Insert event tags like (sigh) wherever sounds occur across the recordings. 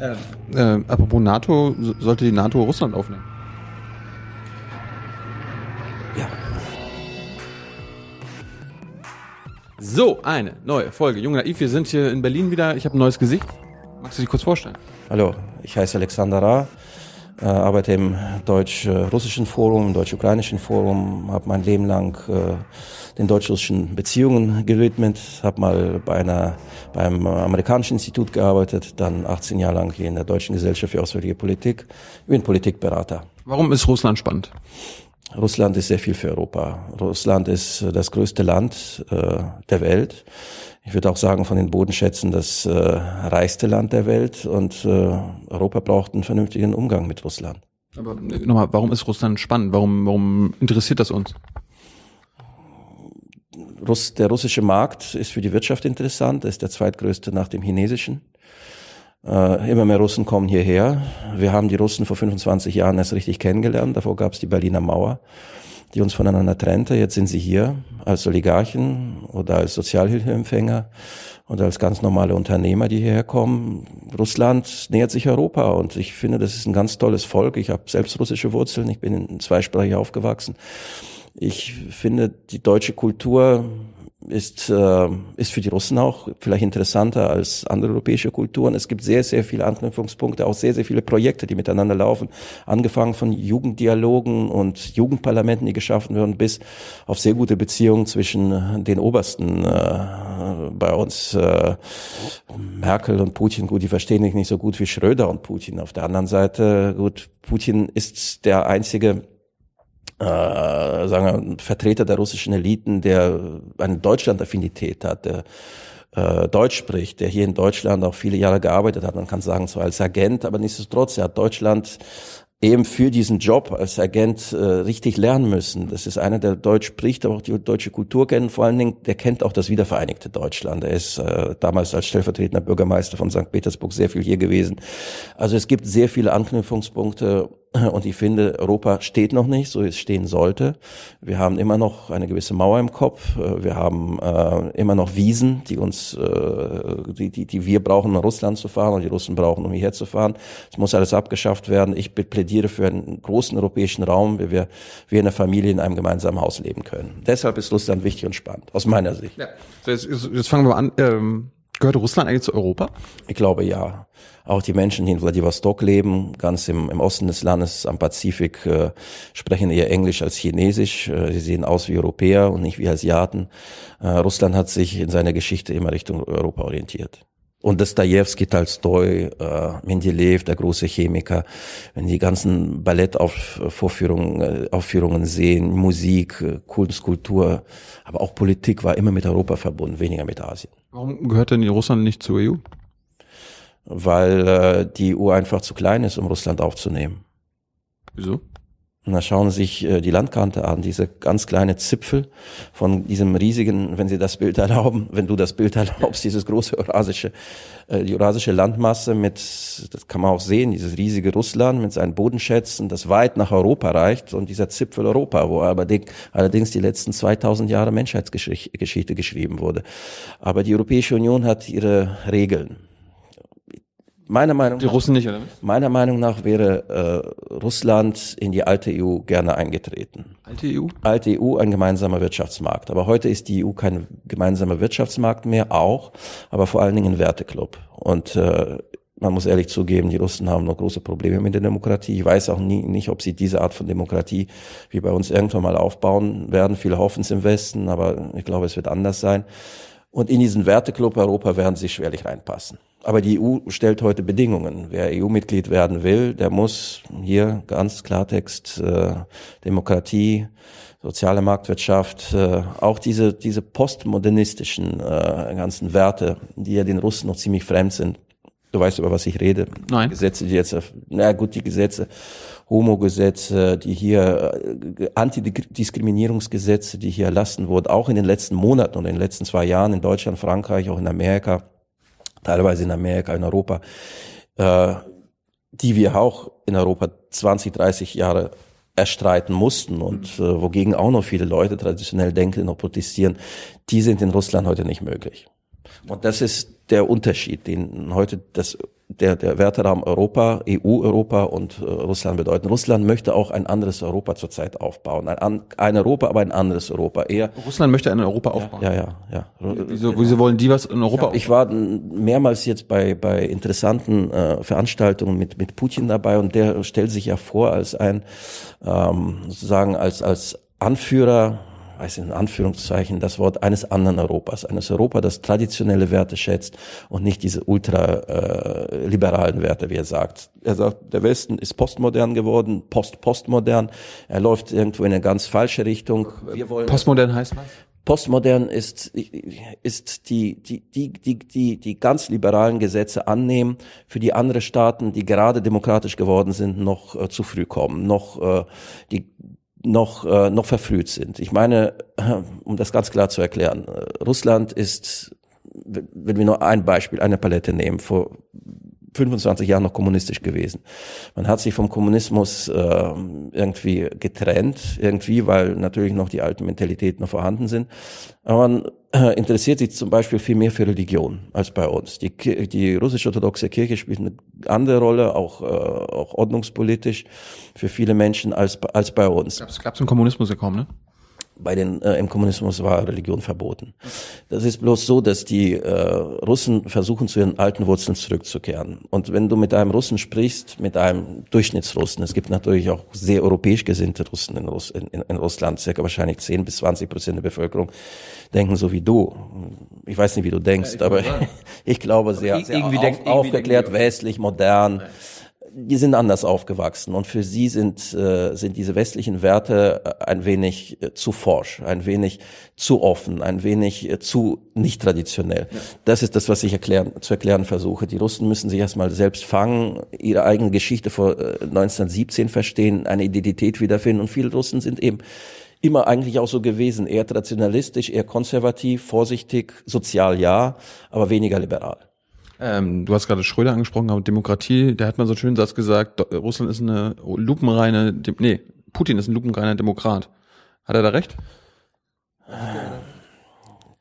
Äh, äh, apropos NATO, sollte die NATO Russland aufnehmen? Ja. So, eine neue Folge. Junge Naiv, wir sind hier in Berlin wieder. Ich habe ein neues Gesicht. Magst du dich kurz vorstellen? Hallo, ich heiße Alexander Ra, äh, arbeite im deutsch-russischen Forum, im deutsch-ukrainischen Forum, habe mein Leben lang äh, den deutsch-russischen Beziehungen gewidmet, habe mal bei einer beim amerikanischen Institut gearbeitet, dann 18 Jahre lang hier in der Deutschen Gesellschaft für Auswärtige Politik. Ich bin Politikberater. Warum ist Russland spannend? Russland ist sehr viel für Europa. Russland ist das größte Land äh, der Welt. Ich würde auch sagen, von den Bodenschätzen das äh, reichste Land der Welt. Und äh, Europa braucht einen vernünftigen Umgang mit Russland. Aber äh, nochmal, warum ist Russland spannend? Warum, warum interessiert das uns? Russ, der russische Markt ist für die Wirtschaft interessant, er ist der zweitgrößte nach dem chinesischen. Äh, immer mehr Russen kommen hierher. Wir haben die Russen vor 25 Jahren erst richtig kennengelernt. Davor gab es die Berliner Mauer, die uns voneinander trennte. Jetzt sind sie hier als Oligarchen oder als Sozialhilfeempfänger oder als ganz normale Unternehmer, die hierher kommen. Russland nähert sich Europa und ich finde, das ist ein ganz tolles Volk. Ich habe selbst russische Wurzeln, ich bin in zweisprachig aufgewachsen. Ich finde, die deutsche Kultur ist, äh, ist für die Russen auch vielleicht interessanter als andere europäische Kulturen. Es gibt sehr, sehr viele Anknüpfungspunkte, auch sehr, sehr viele Projekte, die miteinander laufen. Angefangen von Jugenddialogen und Jugendparlamenten, die geschaffen werden, bis auf sehr gute Beziehungen zwischen den Obersten äh, bei uns. Äh, Merkel und Putin, gut, die verstehen sich nicht so gut wie Schröder und Putin. Auf der anderen Seite, gut, Putin ist der einzige äh, sagen wir, Vertreter der russischen Eliten, der eine Deutschland-Affinität hat, der äh, Deutsch spricht, der hier in Deutschland auch viele Jahre gearbeitet hat. Man kann sagen, so als Agent, aber nichtsdestotrotz, er hat Deutschland eben für diesen Job als Agent äh, richtig lernen müssen. Das ist einer, der Deutsch spricht, aber auch die deutsche Kultur kennt. Vor allen Dingen, der kennt auch das wiedervereinigte Deutschland. Er ist äh, damals als stellvertretender Bürgermeister von St. Petersburg sehr viel hier gewesen. Also es gibt sehr viele Anknüpfungspunkte und ich finde, Europa steht noch nicht, so wie es stehen sollte. Wir haben immer noch eine gewisse Mauer im Kopf. Wir haben äh, immer noch Wiesen, die uns, äh, die, die, die wir brauchen, um nach Russland zu fahren und die Russen brauchen, um hierher zu fahren. Es muss alles abgeschafft werden. Ich plädiere für einen großen europäischen Raum, wie wir, wie in der Familie in einem gemeinsamen Haus leben können. Deshalb ist Russland wichtig und spannend, aus meiner Sicht. Ja. Jetzt, jetzt fangen wir an. Ähm Gehört Russland eigentlich zu Europa? Ich glaube ja. Auch die Menschen, die in Vladivostok leben, ganz im, im Osten des Landes am Pazifik, äh, sprechen eher Englisch als Chinesisch. Äh, sie sehen aus wie Europäer und nicht wie Asiaten. Äh, Russland hat sich in seiner Geschichte immer Richtung Europa orientiert. Und Dostoevsky, Tolstoi, äh, Mendeleev, der große Chemiker, wenn die ganzen Ballettaufführungen äh, Aufführungen sehen, Musik, äh, Kunst, Kultur, aber auch Politik war immer mit Europa verbunden, weniger mit Asien. Warum gehört denn Russland nicht zur EU? Weil äh, die EU einfach zu klein ist, um Russland aufzunehmen. Wieso? Und da schauen Sie sich äh, die Landkarte an, diese ganz kleine Zipfel von diesem riesigen, wenn Sie das Bild (laughs) erlauben, wenn du das Bild erlaubst, dieses große eurasische, äh, die eurasische Landmasse mit, das kann man auch sehen, dieses riesige Russland mit seinen Bodenschätzen, das weit nach Europa reicht und dieser Zipfel Europa, wo aber allerdings die letzten 2000 Jahre Menschheitsgeschichte geschrieben wurde. Aber die Europäische Union hat ihre Regeln. Meiner Meinung die nach, Russen nicht, oder? Meiner Meinung nach wäre äh, Russland in die alte EU gerne eingetreten. Alte EU? Alte EU, ein gemeinsamer Wirtschaftsmarkt. Aber heute ist die EU kein gemeinsamer Wirtschaftsmarkt mehr, auch, aber vor allen Dingen ein Werteklub. Und äh, man muss ehrlich zugeben, die Russen haben noch große Probleme mit der Demokratie. Ich weiß auch nie, nicht, ob sie diese Art von Demokratie wie bei uns irgendwann mal aufbauen werden. Viele hoffen es im Westen, aber ich glaube, es wird anders sein. Und in diesen Werteklub Europa werden sie schwerlich reinpassen. Aber die EU stellt heute Bedingungen. Wer EU-Mitglied werden will, der muss hier ganz Klartext äh, Demokratie, soziale Marktwirtschaft, äh, auch diese diese postmodernistischen äh, ganzen Werte, die ja den Russen noch ziemlich fremd sind. Du weißt über was ich rede. Nein. Gesetze, die jetzt, na gut, die Gesetze, Homo-Gesetze, die hier äh, Antidiskriminierungsgesetze, die hier erlassen wurden, auch in den letzten Monaten und in den letzten zwei Jahren in Deutschland, Frankreich, auch in Amerika teilweise in Amerika, in Europa, äh, die wir auch in Europa 20, 30 Jahre erstreiten mussten und äh, wogegen auch noch viele Leute traditionell denken und protestieren, die sind in Russland heute nicht möglich. Und das ist der Unterschied, den heute das der, der Werteraum Europa, EU-Europa und äh, Russland bedeuten. Russland möchte auch ein anderes Europa zurzeit aufbauen. Ein, ein Europa, aber ein anderes Europa. Eher, Russland möchte ein Europa aufbauen. Ja, ja, ja. Wieso, wieso wollen die was in Europa ich, ich war mehrmals jetzt bei, bei interessanten äh, Veranstaltungen mit, mit Putin dabei und der stellt sich ja vor als ein, ähm, sozusagen als, als Anführer weiß in Anführungszeichen, das Wort eines anderen Europas, eines Europa, das traditionelle Werte schätzt und nicht diese ultraliberalen äh, Werte, wie er sagt. Er sagt, der Westen ist postmodern geworden, post-postmodern. Er läuft irgendwo in eine ganz falsche Richtung. Wir wollen postmodern heißt was? Postmodern ist, ist die, die, die, die, die, die ganz liberalen Gesetze annehmen, für die andere Staaten, die gerade demokratisch geworden sind, noch äh, zu früh kommen, noch äh, die noch, äh, noch verfrüht sind. Ich meine, (clears throat) um das ganz klar zu erklären, äh, Russland ist, wenn wir nur ein Beispiel, eine Palette nehmen, vor 25 Jahren noch kommunistisch gewesen. Man hat sich vom Kommunismus äh, irgendwie getrennt, irgendwie, weil natürlich noch die alten Mentalitäten noch vorhanden sind. Aber man äh, interessiert sich zum Beispiel viel mehr für Religion als bei uns. Die, die russisch-orthodoxe Kirche spielt eine andere Rolle, auch, äh, auch ordnungspolitisch für viele Menschen als, als bei uns. Es gab im Kommunismus kaum, ne? Bei den äh, im Kommunismus war Religion verboten. Das ist bloß so, dass die äh, Russen versuchen zu ihren alten Wurzeln zurückzukehren. Und wenn du mit einem Russen sprichst, mit einem Durchschnittsrussen, es gibt natürlich auch sehr europäisch gesinnte Russen in, Russ, in, in Russland, circa wahrscheinlich 10 bis 20 Prozent der Bevölkerung denken so wie du. Ich weiß nicht, wie du denkst, ja, aber (laughs) ich glaube sehr, sehr auf, aufgeklärt, westlich, modern. Ja die sind anders aufgewachsen und für sie sind, äh, sind diese westlichen Werte äh, ein wenig äh, zu forsch, ein wenig zu offen, ein wenig äh, zu nicht traditionell. Ja. Das ist das, was ich erklären, zu erklären versuche. Die Russen müssen sich erstmal selbst fangen, ihre eigene Geschichte vor äh, 1917 verstehen, eine Identität wiederfinden und viele Russen sind eben immer eigentlich auch so gewesen, eher traditionalistisch, eher konservativ, vorsichtig, sozial ja, aber weniger liberal. Ähm, du hast gerade Schröder angesprochen, aber Demokratie, da hat man so einen schönen Satz gesagt, Russland ist eine lupenreine, nee, Putin ist ein lupenreiner Demokrat. Hat er da recht?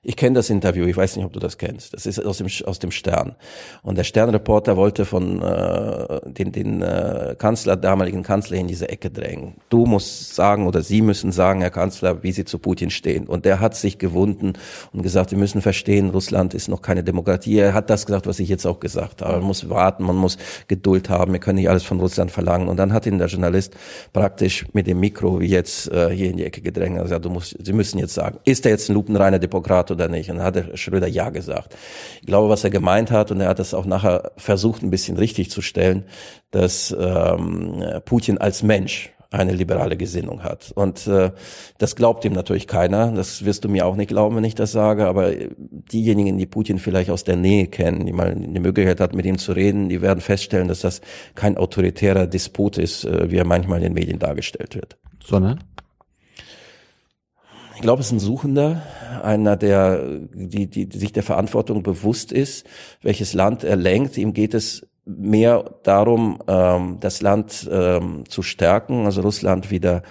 Ich kenne das Interview, ich weiß nicht, ob du das kennst. Das ist aus dem, aus dem Stern. Und der Sternreporter wollte von äh, den, den äh, Kanzler, damaligen Kanzler in diese Ecke drängen. Du musst sagen oder Sie müssen sagen, Herr Kanzler, wie Sie zu Putin stehen. Und der hat sich gewunden und gesagt, wir müssen verstehen, Russland ist noch keine Demokratie. Er hat das gesagt, was ich jetzt auch gesagt habe. Man muss warten, man muss Geduld haben, wir können nicht alles von Russland verlangen. Und dann hat ihn der Journalist praktisch mit dem Mikro wie jetzt äh, hier in die Ecke gedrängt und gesagt, du musst, Sie müssen jetzt sagen, ist er jetzt ein lupenreiner Demokrat oder nicht? Und dann hat der Schröder ja gesagt. Ich glaube, was er gemeint hat, und er hat es auch nachher versucht, ein bisschen richtig zu stellen, dass ähm, Putin als Mensch eine liberale Gesinnung hat. Und äh, das glaubt ihm natürlich keiner. Das wirst du mir auch nicht glauben, wenn ich das sage. Aber diejenigen, die Putin vielleicht aus der Nähe kennen, die mal die Möglichkeit hat, mit ihm zu reden, die werden feststellen, dass das kein autoritärer Disput ist, äh, wie er manchmal in den Medien dargestellt wird. Sondern? Ich glaube, es ist ein Suchender, einer, der die, die, die sich der Verantwortung bewusst ist, welches Land er lenkt. Ihm geht es mehr darum, ähm, das Land ähm, zu stärken, also Russland wieder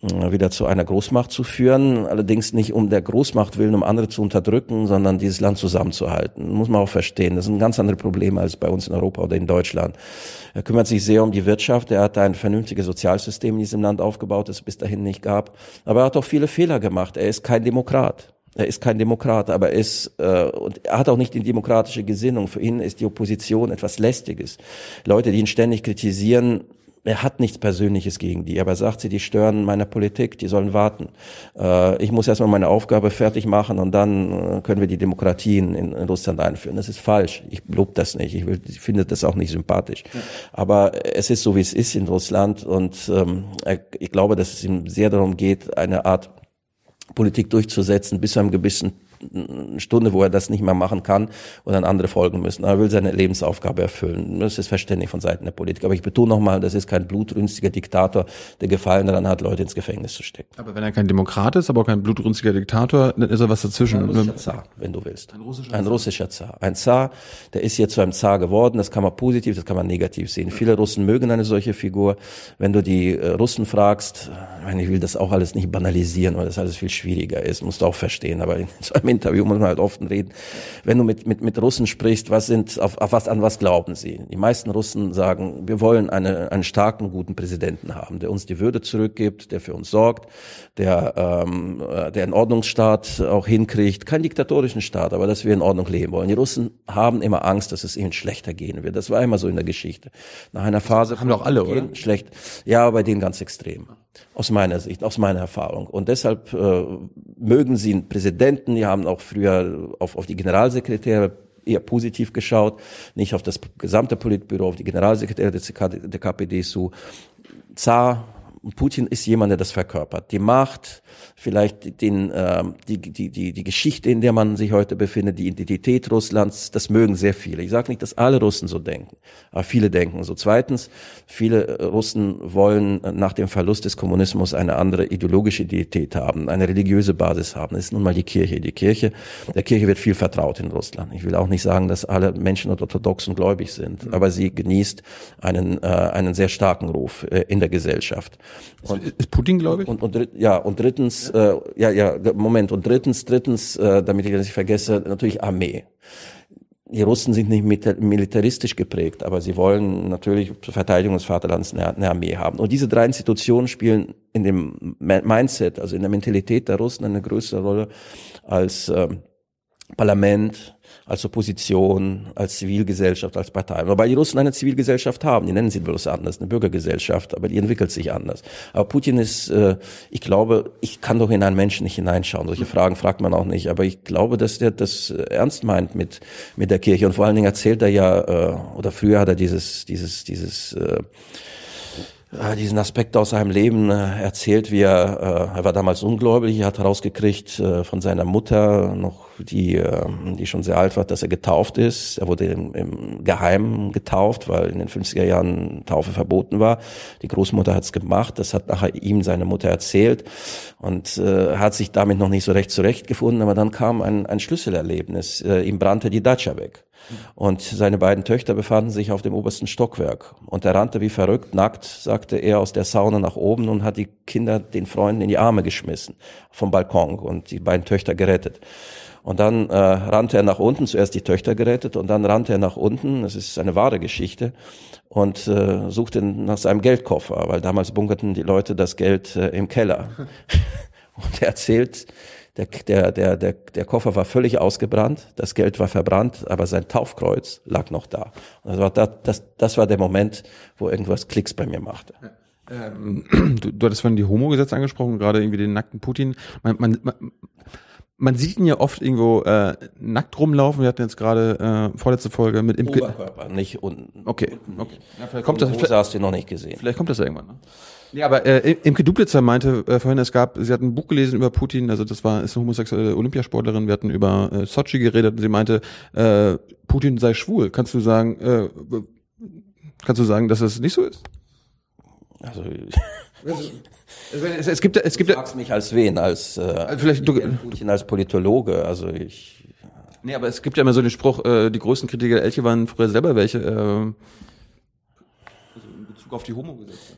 wieder zu einer Großmacht zu führen, allerdings nicht um der Großmacht willen, um andere zu unterdrücken, sondern dieses Land zusammenzuhalten. Muss man auch verstehen. Das sind ganz andere Probleme als bei uns in Europa oder in Deutschland. Er kümmert sich sehr um die Wirtschaft. Er hat ein vernünftiges Sozialsystem in diesem Land aufgebaut, das es bis dahin nicht gab. Aber er hat auch viele Fehler gemacht. Er ist kein Demokrat. Er ist kein Demokrat, aber er ist äh, und er hat auch nicht die demokratische Gesinnung. Für ihn ist die Opposition etwas Lästiges. Leute, die ihn ständig kritisieren, er hat nichts Persönliches gegen die, aber er sagt sie, die stören meine Politik, die sollen warten. Äh, ich muss erstmal meine Aufgabe fertig machen und dann äh, können wir die Demokratien in, in, Russland einführen. Das ist falsch. Ich lobe das nicht. Ich, will, ich finde das auch nicht sympathisch. Ja. Aber es ist so, wie es ist in Russland und ähm, ich glaube, dass es ihm sehr darum geht, eine Art Politik durchzusetzen bis zu einem gewissen eine Stunde, wo er das nicht mehr machen kann und dann andere folgen müssen. er will seine Lebensaufgabe erfüllen. Das ist verständlich von Seiten der Politik. Aber ich betone nochmal, das ist kein blutrünstiger Diktator, der Gefallen daran hat, Leute ins Gefängnis zu stecken. Aber wenn er kein Demokrat ist, aber auch kein blutrünstiger Diktator, dann ist er was dazwischen. Ein russischer Zar, wenn du willst. Ein russischer, ein russischer Zar. Ein Zar, der ist jetzt zu einem Zar geworden. Das kann man positiv, das kann man negativ sehen. Viele Russen mögen eine solche Figur. Wenn du die äh, Russen fragst, ich, meine, ich will das auch alles nicht banalisieren, weil das alles viel schwieriger ist, musst du auch verstehen. Aber in so einem im Interview muss man halt oft reden. Wenn du mit, mit, mit Russen sprichst, was sind, auf, auf was, an was glauben sie? Die meisten Russen sagen, wir wollen eine, einen starken, guten Präsidenten haben, der uns die Würde zurückgibt, der für uns sorgt, der, ähm, äh, der einen Ordnungsstaat auch hinkriegt. Kein diktatorischen Staat, aber dass wir in Ordnung leben wollen. Die Russen haben immer Angst, dass es ihnen schlechter gehen wird. Das war immer so in der Geschichte. Nach einer Phase haben doch alle, oder? Schlecht. Ja, bei denen ganz extrem. Aus meiner Sicht, aus meiner Erfahrung. Und deshalb äh, mögen sie einen Präsidenten, die haben auch früher auf, auf die Generalsekretäre eher positiv geschaut, nicht auf das gesamte Politbüro, auf die Generalsekretäre der KPD zu. Zar Putin ist jemand, der das verkörpert. Die Macht, vielleicht den, äh, die, die, die, die Geschichte, in der man sich heute befindet, die Identität Russlands, das mögen sehr viele. Ich sage nicht, dass alle Russen so denken, aber viele denken so. Zweitens, viele Russen wollen nach dem Verlust des Kommunismus eine andere ideologische Identität haben, eine religiöse Basis haben. Das ist nun mal die Kirche. Die Kirche, der Kirche wird viel vertraut in Russland. Ich will auch nicht sagen, dass alle Menschen und gläubig sind, aber sie genießt einen, äh, einen sehr starken Ruf äh, in der Gesellschaft. Und, ist Putin, glaube ich? Und, und, und, ja, und drittens, ja. Äh, ja, ja, Moment, und drittens, drittens, äh, damit ich das nicht vergesse, natürlich Armee. Die Russen sind nicht militaristisch geprägt, aber sie wollen natürlich zur Verteidigung des Vaterlands eine, eine Armee haben. Und diese drei Institutionen spielen in dem Mindset, also in der Mentalität der Russen eine größere Rolle als äh, Parlament, als Opposition, als Zivilgesellschaft, als Partei. Wobei die Russen eine Zivilgesellschaft haben, die nennen sie bloß anders, eine Bürgergesellschaft, aber die entwickelt sich anders. Aber Putin ist, äh, ich glaube, ich kann doch in einen Menschen nicht hineinschauen. Solche Fragen fragt man auch nicht. Aber ich glaube, dass der das ernst meint mit, mit der Kirche. Und vor allen Dingen erzählt er ja, äh, oder früher hat er dieses, dieses, dieses, äh, äh, diesen Aspekt aus seinem Leben äh, erzählt, wie er, äh, er war damals ungläubig, er hat herausgekriegt äh, von seiner Mutter noch, die, äh, die schon sehr alt war, dass er getauft ist. Er wurde im, im Geheimen getauft, weil in den 50er Jahren Taufe verboten war. Die Großmutter hat es gemacht, das hat nachher ihm seine Mutter erzählt und äh, hat sich damit noch nicht so recht zurechtgefunden, aber dann kam ein, ein Schlüsselerlebnis. Äh, ihm brannte die Datscha weg. Und seine beiden Töchter befanden sich auf dem obersten Stockwerk. Und er rannte wie verrückt, nackt, sagte er, aus der Sauna nach oben und hat die Kinder den Freunden in die Arme geschmissen vom Balkon und die beiden Töchter gerettet. Und dann äh, rannte er nach unten, zuerst die Töchter gerettet und dann rannte er nach unten, das ist eine wahre Geschichte, und äh, suchte nach seinem Geldkoffer, weil damals bunkerten die Leute das Geld äh, im Keller. (laughs) und er erzählt, der, der, der, der, der Koffer war völlig ausgebrannt, das Geld war verbrannt, aber sein Taufkreuz lag noch da. Und das, war, das, das, das war der Moment, wo irgendwas Klicks bei mir machte. Ähm, du, du hattest vorhin die Homo-Gesetze angesprochen, gerade irgendwie den nackten Putin. Man, man, man, man sieht ihn ja oft irgendwo äh, nackt rumlaufen. Wir hatten jetzt gerade äh, vorletzte Folge mit Imke. Oberkörper, nicht unten. Okay, okay. Ja, vielleicht kommt das. Vielleicht, hast du noch nicht gesehen. Vielleicht kommt das irgendwann. Ne? Ja, aber äh, Imke Duplitzer meinte äh, vorhin, es gab, sie hat ein Buch gelesen über Putin, also das war, ist eine homosexuelle Olympiasportlerin, wir hatten über äh, Sochi geredet und sie meinte, äh, Putin sei schwul. Kannst du sagen, äh, kannst du sagen, dass es nicht so ist? Also, es, es, gibt, es gibt. Du fragst mich als wen, als äh, also vielleicht du, Putin als Politologe. Also ich. Nee, aber es gibt ja immer so den Spruch, äh, die größten Kritiker der Elche waren früher selber welche. Äh, also in Bezug auf die Homo-Gesetze.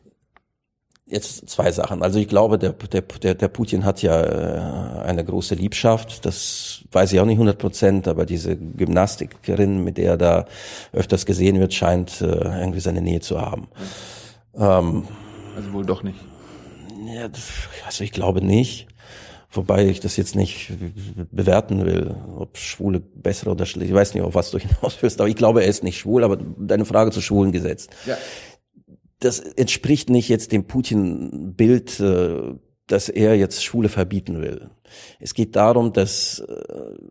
Jetzt zwei Sachen. Also ich glaube, der, der, der, der Putin hat ja äh, eine große Liebschaft. Das weiß ich auch nicht 100 Prozent, aber diese Gymnastikerin, mit der er da öfters gesehen wird, scheint äh, irgendwie seine Nähe zu haben. Ähm, also wohl doch nicht. Ja, also ich glaube nicht. Wobei ich das jetzt nicht bewerten will, ob Schwule besser oder schlecht. Ich weiß nicht, auf was du hinaus willst, aber ich glaube, er ist nicht schwul, aber deine Frage zu Schwulen gesetzt. Ja das entspricht nicht jetzt dem Putin-Bild, äh, dass er jetzt Schwule verbieten will. Es geht darum, dass äh,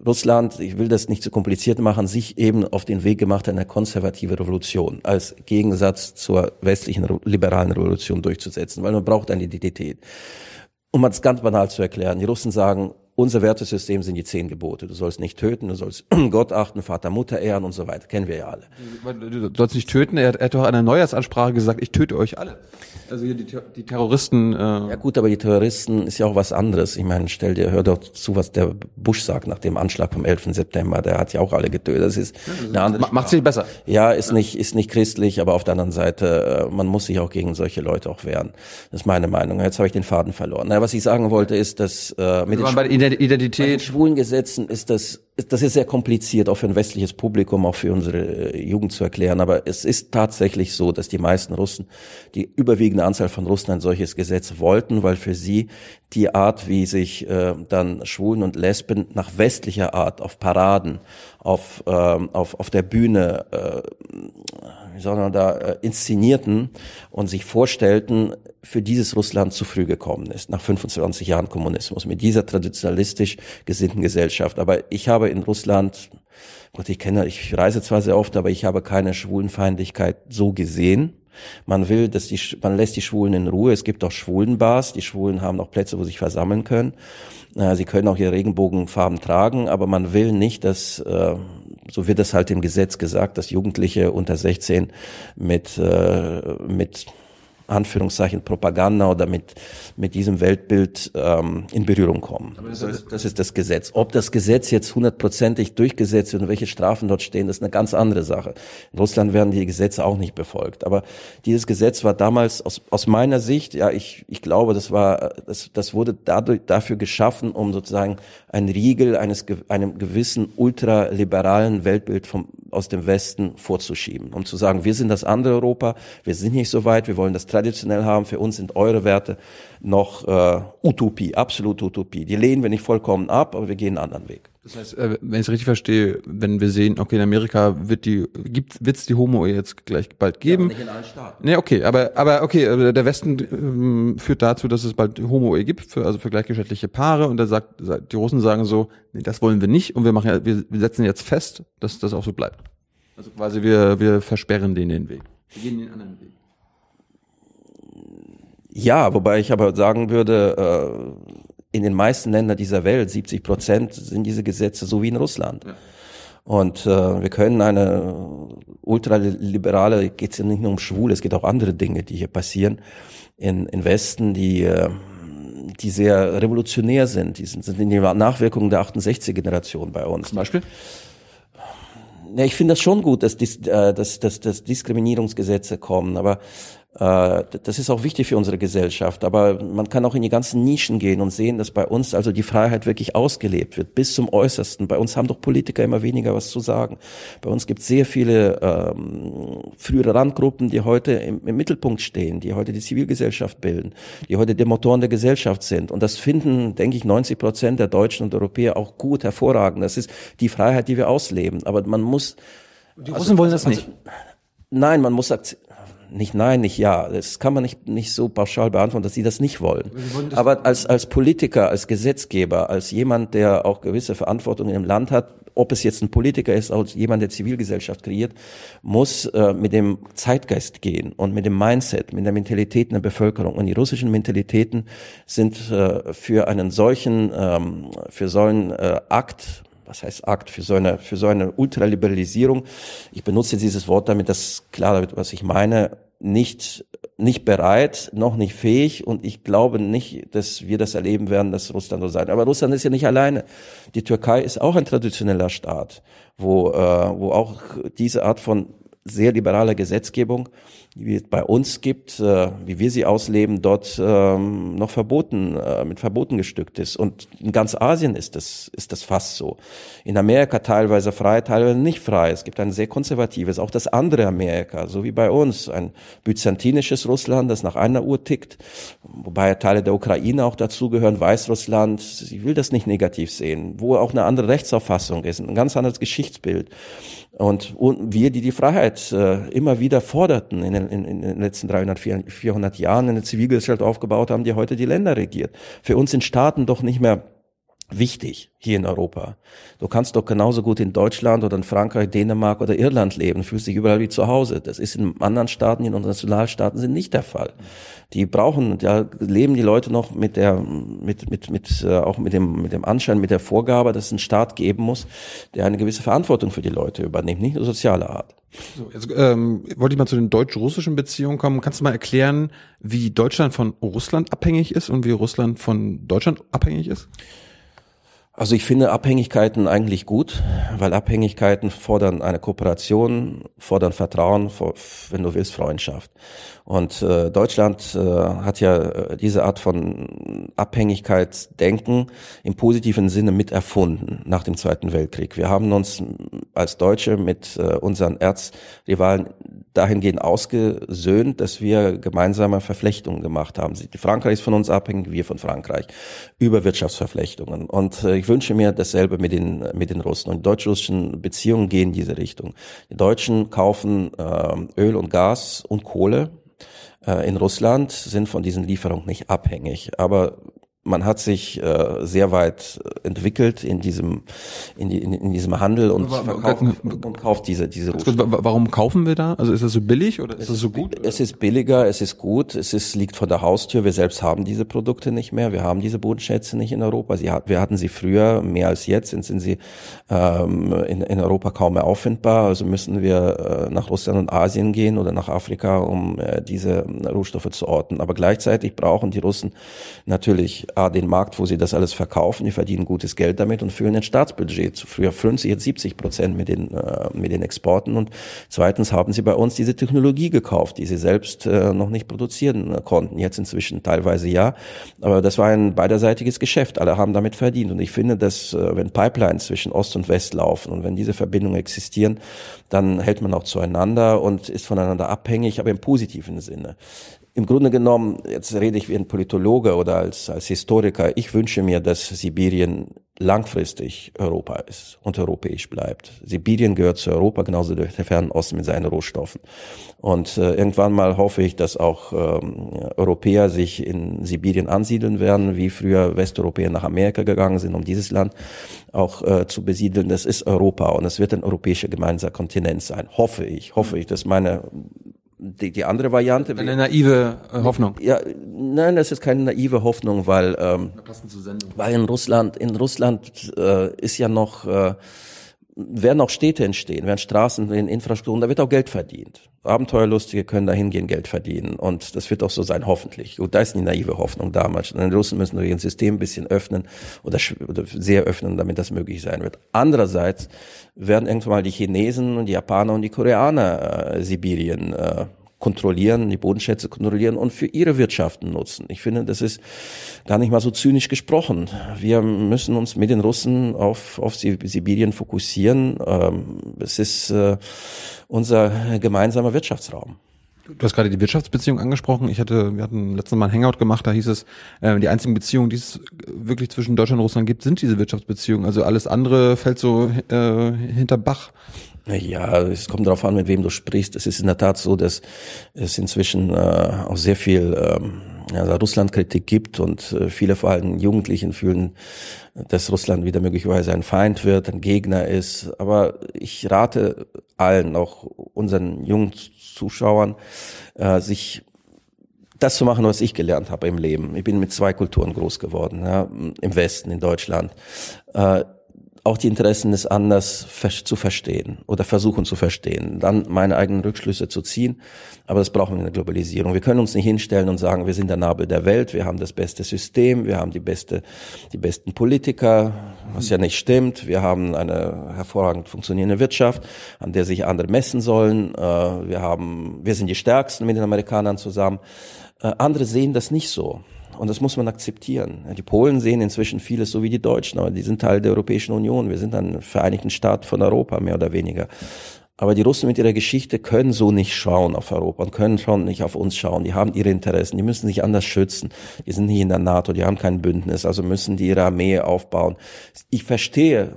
Russland, ich will das nicht zu kompliziert machen, sich eben auf den Weg gemacht hat, eine konservative Revolution als Gegensatz zur westlichen liberalen Revolution durchzusetzen, weil man braucht eine Identität. Um es ganz banal zu erklären, die Russen sagen, unser Wertesystem sind die zehn Gebote. Du sollst nicht töten, du sollst (clears throat) Gott achten, Vater, Mutter ehren und so weiter. Kennen wir ja alle. Du sollst nicht töten. Er hat, er hat doch an der Neujahrsansprache gesagt, ich töte euch alle. Also hier die, die Terroristen. Äh ja gut, aber die Terroristen ist ja auch was anderes. Ich meine, stell dir, hör doch zu, was der Bush sagt nach dem Anschlag vom 11. September. Der hat ja auch alle getötet. Das ist eine andere Macht sich besser. Ja, ist nicht, ist nicht christlich, aber auf der anderen Seite, äh, man muss sich auch gegen solche Leute auch wehren. Das ist meine Meinung. Jetzt habe ich den Faden verloren. Na, was ich sagen wollte, ist, dass äh, mit den Identität. Bei den schwulen Gesetzen ist das das ist sehr kompliziert, auch für ein westliches Publikum, auch für unsere äh, Jugend zu erklären. Aber es ist tatsächlich so, dass die meisten Russen, die überwiegende Anzahl von Russen ein solches Gesetz wollten, weil für sie die Art, wie sich äh, dann Schwulen und Lesben nach westlicher Art auf Paraden, auf, äh, auf, auf der Bühne, äh, man da, äh, inszenierten und sich vorstellten, für dieses Russland zu früh gekommen ist, nach 25 Jahren Kommunismus, mit dieser traditionalistisch gesinnten Gesellschaft. Aber ich habe in Russland, Gott, ich kenne, ich reise zwar sehr oft, aber ich habe keine Schwulenfeindlichkeit so gesehen. Man will, dass die, man lässt die Schwulen in Ruhe. Es gibt auch Schwulenbars. Die Schwulen haben auch Plätze, wo sie sich versammeln können. Äh, sie können auch ihre Regenbogenfarben tragen, aber man will nicht, dass äh, so wird es halt im Gesetz gesagt, dass Jugendliche unter 16 mit, äh, mit Anführungszeichen Propaganda oder mit, mit diesem Weltbild ähm, in Berührung kommen. Das ist, das ist das Gesetz. Ob das Gesetz jetzt hundertprozentig durchgesetzt wird und welche Strafen dort stehen, das ist eine ganz andere Sache. In Russland werden die Gesetze auch nicht befolgt. Aber dieses Gesetz war damals aus, aus meiner Sicht, ja, ich, ich glaube, das war, das, das wurde dadurch, dafür geschaffen, um sozusagen ein Riegel eines, einem gewissen ultraliberalen Weltbild vom, aus dem Westen vorzuschieben. Um zu sagen, wir sind das andere Europa, wir sind nicht so weit, wir wollen das traditionell haben. Für uns sind eure Werte noch äh, Utopie, absolute Utopie. Die lehnen wir nicht vollkommen ab, aber wir gehen einen anderen Weg. Das heißt, äh, wenn ich es richtig verstehe, wenn wir sehen, okay, in Amerika wird die gibt wird's die Homo jetzt gleich bald geben. Ja, nicht in allen Staaten. Nee, okay, aber aber okay, der Westen ähm, führt dazu, dass es bald Homo gibt, für, also für gleichgeschlechtliche Paare und da sagt die Russen sagen so, nee, das wollen wir nicht und wir machen wir setzen jetzt fest, dass das auch so bleibt. Also quasi wir wir versperren denen den Weg. Wir gehen den anderen Weg. Ja, wobei ich aber sagen würde, äh, in den meisten Ländern dieser Welt, 70 Prozent, sind diese Gesetze so wie in Russland. Ja. Und äh, wir können eine ultraliberale, geht es ja nicht nur um Schwule, es geht auch andere Dinge, die hier passieren in, in Westen, die äh, die sehr revolutionär sind. Die sind, sind in die Nachwirkungen der 68-Generation bei uns. Zum Beispiel? Ja, ich finde das schon gut, dass, äh, dass, dass, dass Diskriminierungsgesetze kommen, aber das ist auch wichtig für unsere Gesellschaft, aber man kann auch in die ganzen Nischen gehen und sehen, dass bei uns also die Freiheit wirklich ausgelebt wird, bis zum Äußersten. Bei uns haben doch Politiker immer weniger was zu sagen. Bei uns gibt es sehr viele ähm, frühere Randgruppen, die heute im, im, Mittelpunkt stehen, die heute die Zivilgesellschaft bilden, die heute die Motoren der Gesellschaft sind. Und das finden, denke ich, 90 Prozent der Deutschen und Europäer auch gut, hervorragend. Das ist die Freiheit, die wir ausleben. Aber man muss... Die Russen also, wollen das also, nicht. Nein, man muss nicht nein, nicht ja. Das kann man nicht, nicht so pauschal beantworten, dass sie das nicht wollen. Aber als, als Politiker, als Gesetzgeber, als jemand, der auch gewisse Verantwortung im Land hat, ob es jetzt ein Politiker ist, als jemand, der Zivilgesellschaft kreiert, muss äh, mit dem Zeitgeist gehen und mit dem Mindset, mit der Mentalität der Bevölkerung. Und die russischen Mentalitäten sind äh, für einen solchen, ähm, für so einen äh, Akt was heißt Akt, für so eine, für so eine Ultraliberalisierung. Ich benutze dieses Wort, damit das klar wird, was ich meine, nicht, nicht bereit, noch nicht fähig und ich glaube nicht, dass wir das erleben werden, dass Russland so sein. Aber Russland ist ja nicht alleine. Die Türkei ist auch ein traditioneller Staat, wo, äh, wo auch diese Art von sehr liberaler Gesetzgebung wie es bei uns gibt, äh, wie wir sie ausleben, dort ähm, noch verboten, äh, mit Verboten gestückt ist. Und in ganz Asien ist das, ist das fast so. In Amerika teilweise frei, teilweise nicht frei. Es gibt ein sehr konservatives, auch das andere Amerika, so wie bei uns, ein byzantinisches Russland, das nach einer Uhr tickt, wobei Teile der Ukraine auch dazugehören, Weißrussland, sie will das nicht negativ sehen, wo auch eine andere Rechtsauffassung ist, ein ganz anderes Geschichtsbild. Und, und wir, die die Freiheit äh, immer wieder forderten in den, in, in den letzten 300, 400 Jahren, eine Zivilgesellschaft aufgebaut haben, die heute die Länder regiert. Für uns sind Staaten doch nicht mehr wichtig hier in Europa. Du kannst doch genauso gut in Deutschland oder in Frankreich, Dänemark oder Irland leben, fühlst dich überall wie zu Hause. Das ist in anderen Staaten, in unseren Nationalstaaten sind nicht der Fall. Die brauchen, da leben die Leute noch mit der, mit, mit, mit, äh, auch mit dem, mit dem Anschein, mit der Vorgabe, dass es einen Staat geben muss, der eine gewisse Verantwortung für die Leute übernimmt, nicht nur soziale Art. So, jetzt ähm, wollte ich mal zu den deutsch-russischen Beziehungen kommen. Kannst du mal erklären, wie Deutschland von Russland abhängig ist und wie Russland von Deutschland abhängig ist? Also ich finde Abhängigkeiten eigentlich gut, weil Abhängigkeiten fordern eine Kooperation, fordern Vertrauen, wenn du willst, Freundschaft. Und äh, Deutschland äh, hat ja äh, diese Art von Abhängigkeitsdenken im positiven Sinne mit erfunden nach dem Zweiten Weltkrieg. Wir haben uns als Deutsche mit äh, unseren Erzrivalen dahingehend ausgesöhnt, dass wir gemeinsame Verflechtungen gemacht haben. Frankreich ist von uns abhängig, wir von Frankreich über Wirtschaftsverflechtungen. Und äh, ich wünsche mir dasselbe mit den mit den Russen. Und deutsch-russischen Beziehungen gehen in diese Richtung. Die Deutschen kaufen äh, Öl und Gas und Kohle äh, in Russland, sind von diesen Lieferungen nicht abhängig. Aber man hat sich äh, sehr weit entwickelt in diesem in, die, in, in diesem Handel und, verkauft, und kauft diese diese Rohstoffe. Warum kaufen wir da? Also ist das so billig oder ist das so gut? Es ist billiger, es ist gut, es ist liegt vor der Haustür. Wir selbst haben diese Produkte nicht mehr, wir haben diese Bodenschätze nicht in Europa. Sie hat, wir hatten sie früher mehr als jetzt, sind, sind sie ähm, in, in Europa kaum mehr auffindbar. Also müssen wir äh, nach Russland und Asien gehen oder nach Afrika, um äh, diese Rohstoffe zu orten. Aber gleichzeitig brauchen die Russen natürlich A, den Markt, wo sie das alles verkaufen, die verdienen gutes Geld damit und füllen ein Staatsbudget. Früher 50, jetzt 70 Prozent mit den, äh, mit den Exporten. Und zweitens haben sie bei uns diese Technologie gekauft, die sie selbst äh, noch nicht produzieren äh, konnten, jetzt inzwischen teilweise ja, aber das war ein beiderseitiges Geschäft, alle haben damit verdient. Und ich finde, dass äh, wenn Pipelines zwischen Ost und West laufen und wenn diese Verbindungen existieren, dann hält man auch zueinander und ist voneinander abhängig, aber im positiven Sinne im Grunde genommen, jetzt rede ich wie ein Politologe oder als, als Historiker, ich wünsche mir, dass Sibirien langfristig Europa ist und europäisch bleibt. Sibirien gehört zu Europa, genauso durch den Fernen Osten mit seinen Rohstoffen. Und äh, irgendwann mal hoffe ich, dass auch ähm, Europäer sich in Sibirien ansiedeln werden, wie früher Westeuropäer nach Amerika gegangen sind, um dieses Land auch äh, zu besiedeln. Das ist Europa und es wird ein europäischer gemeinsamer Kontinent sein. Hoffe ich, hoffe ich. Das ist meine die, die andere Variante. Eine naive äh, Hoffnung. Ja, nein, das ist keine naive Hoffnung, weil ähm, weil in Russland in Russland äh, ist ja noch äh, werden noch Städte entstehen, werden Straßen, in Infrastrukturen, da wird auch Geld verdient. Abenteuerlustige können da hingehen, Geld verdienen. Und das wird auch so sein, hoffentlich. Gut, da ist eine naive Hoffnung damals. Die Russen müssen nur ihr System ein bisschen öffnen oder, oder sehr öffnen, damit das möglich sein wird. Andererseits werden irgendwann mal die Chinesen und die Japaner und die Koreaner äh, Sibirien äh, kontrollieren, die Bodenschätze kontrollieren und für ihre Wirtschaften nutzen. Ich finde, das ist gar nicht mal so zynisch gesprochen. Wir müssen uns mit den Russen auf, auf Sibirien fokussieren. Ähm, es ist äh, unser gemeinsamer Wirtschaftsraum. Du hast gerade die Wirtschaftsbeziehung angesprochen. Ich hatte, wir hatten letztes Mal ein Hangout gemacht, da hieß es, äh, die einzigen Beziehungen, die es wirklich zwischen Deutschland und Russland gibt, sind diese Wirtschaftsbeziehungen. Also alles andere fällt so äh, hinter Bach. Ja, es kommt darauf an, mit wem du sprichst. Es ist in der Tat so, dass es inzwischen äh, auch sehr viel ähm, also Russlandkritik gibt und äh, viele vor allem Jugendlichen fühlen, dass Russland wieder möglicherweise ein Feind wird, ein Gegner ist. Aber ich rate allen, auch unseren jungen Zuschauern, äh, sich das zu machen, was ich gelernt habe im Leben. Ich bin mit zwei Kulturen groß geworden, ja, im Westen, in Deutschland. Äh, auch die Interessen des Anders zu verstehen oder versuchen zu verstehen, dann meine eigenen Rückschlüsse zu ziehen. Aber das brauchen wir in der Globalisierung. Wir können uns nicht hinstellen und sagen, wir sind der Nabel der Welt, wir haben das beste System, wir haben die beste, die besten Politiker, was ja nicht stimmt. Wir haben eine hervorragend funktionierende Wirtschaft, an der sich andere messen sollen. Äh, wir haben, wir sind die Stärksten mit den Amerikanern zusammen. Äh, andere sehen das nicht so. Und das muss man akzeptieren. Die Polen sehen inzwischen vieles so wie die Deutschen, aber die sind Teil der Europäischen Union. Wir sind ein Vereinigten Staat von Europa, mehr oder weniger. Aber die Russen mit ihrer Geschichte können so nicht schauen auf Europa und können schon nicht auf uns schauen. Die haben ihre Interessen, die müssen sich anders schützen. Die sind nicht in der NATO, die haben kein Bündnis, also müssen die ihre Armee aufbauen. Ich verstehe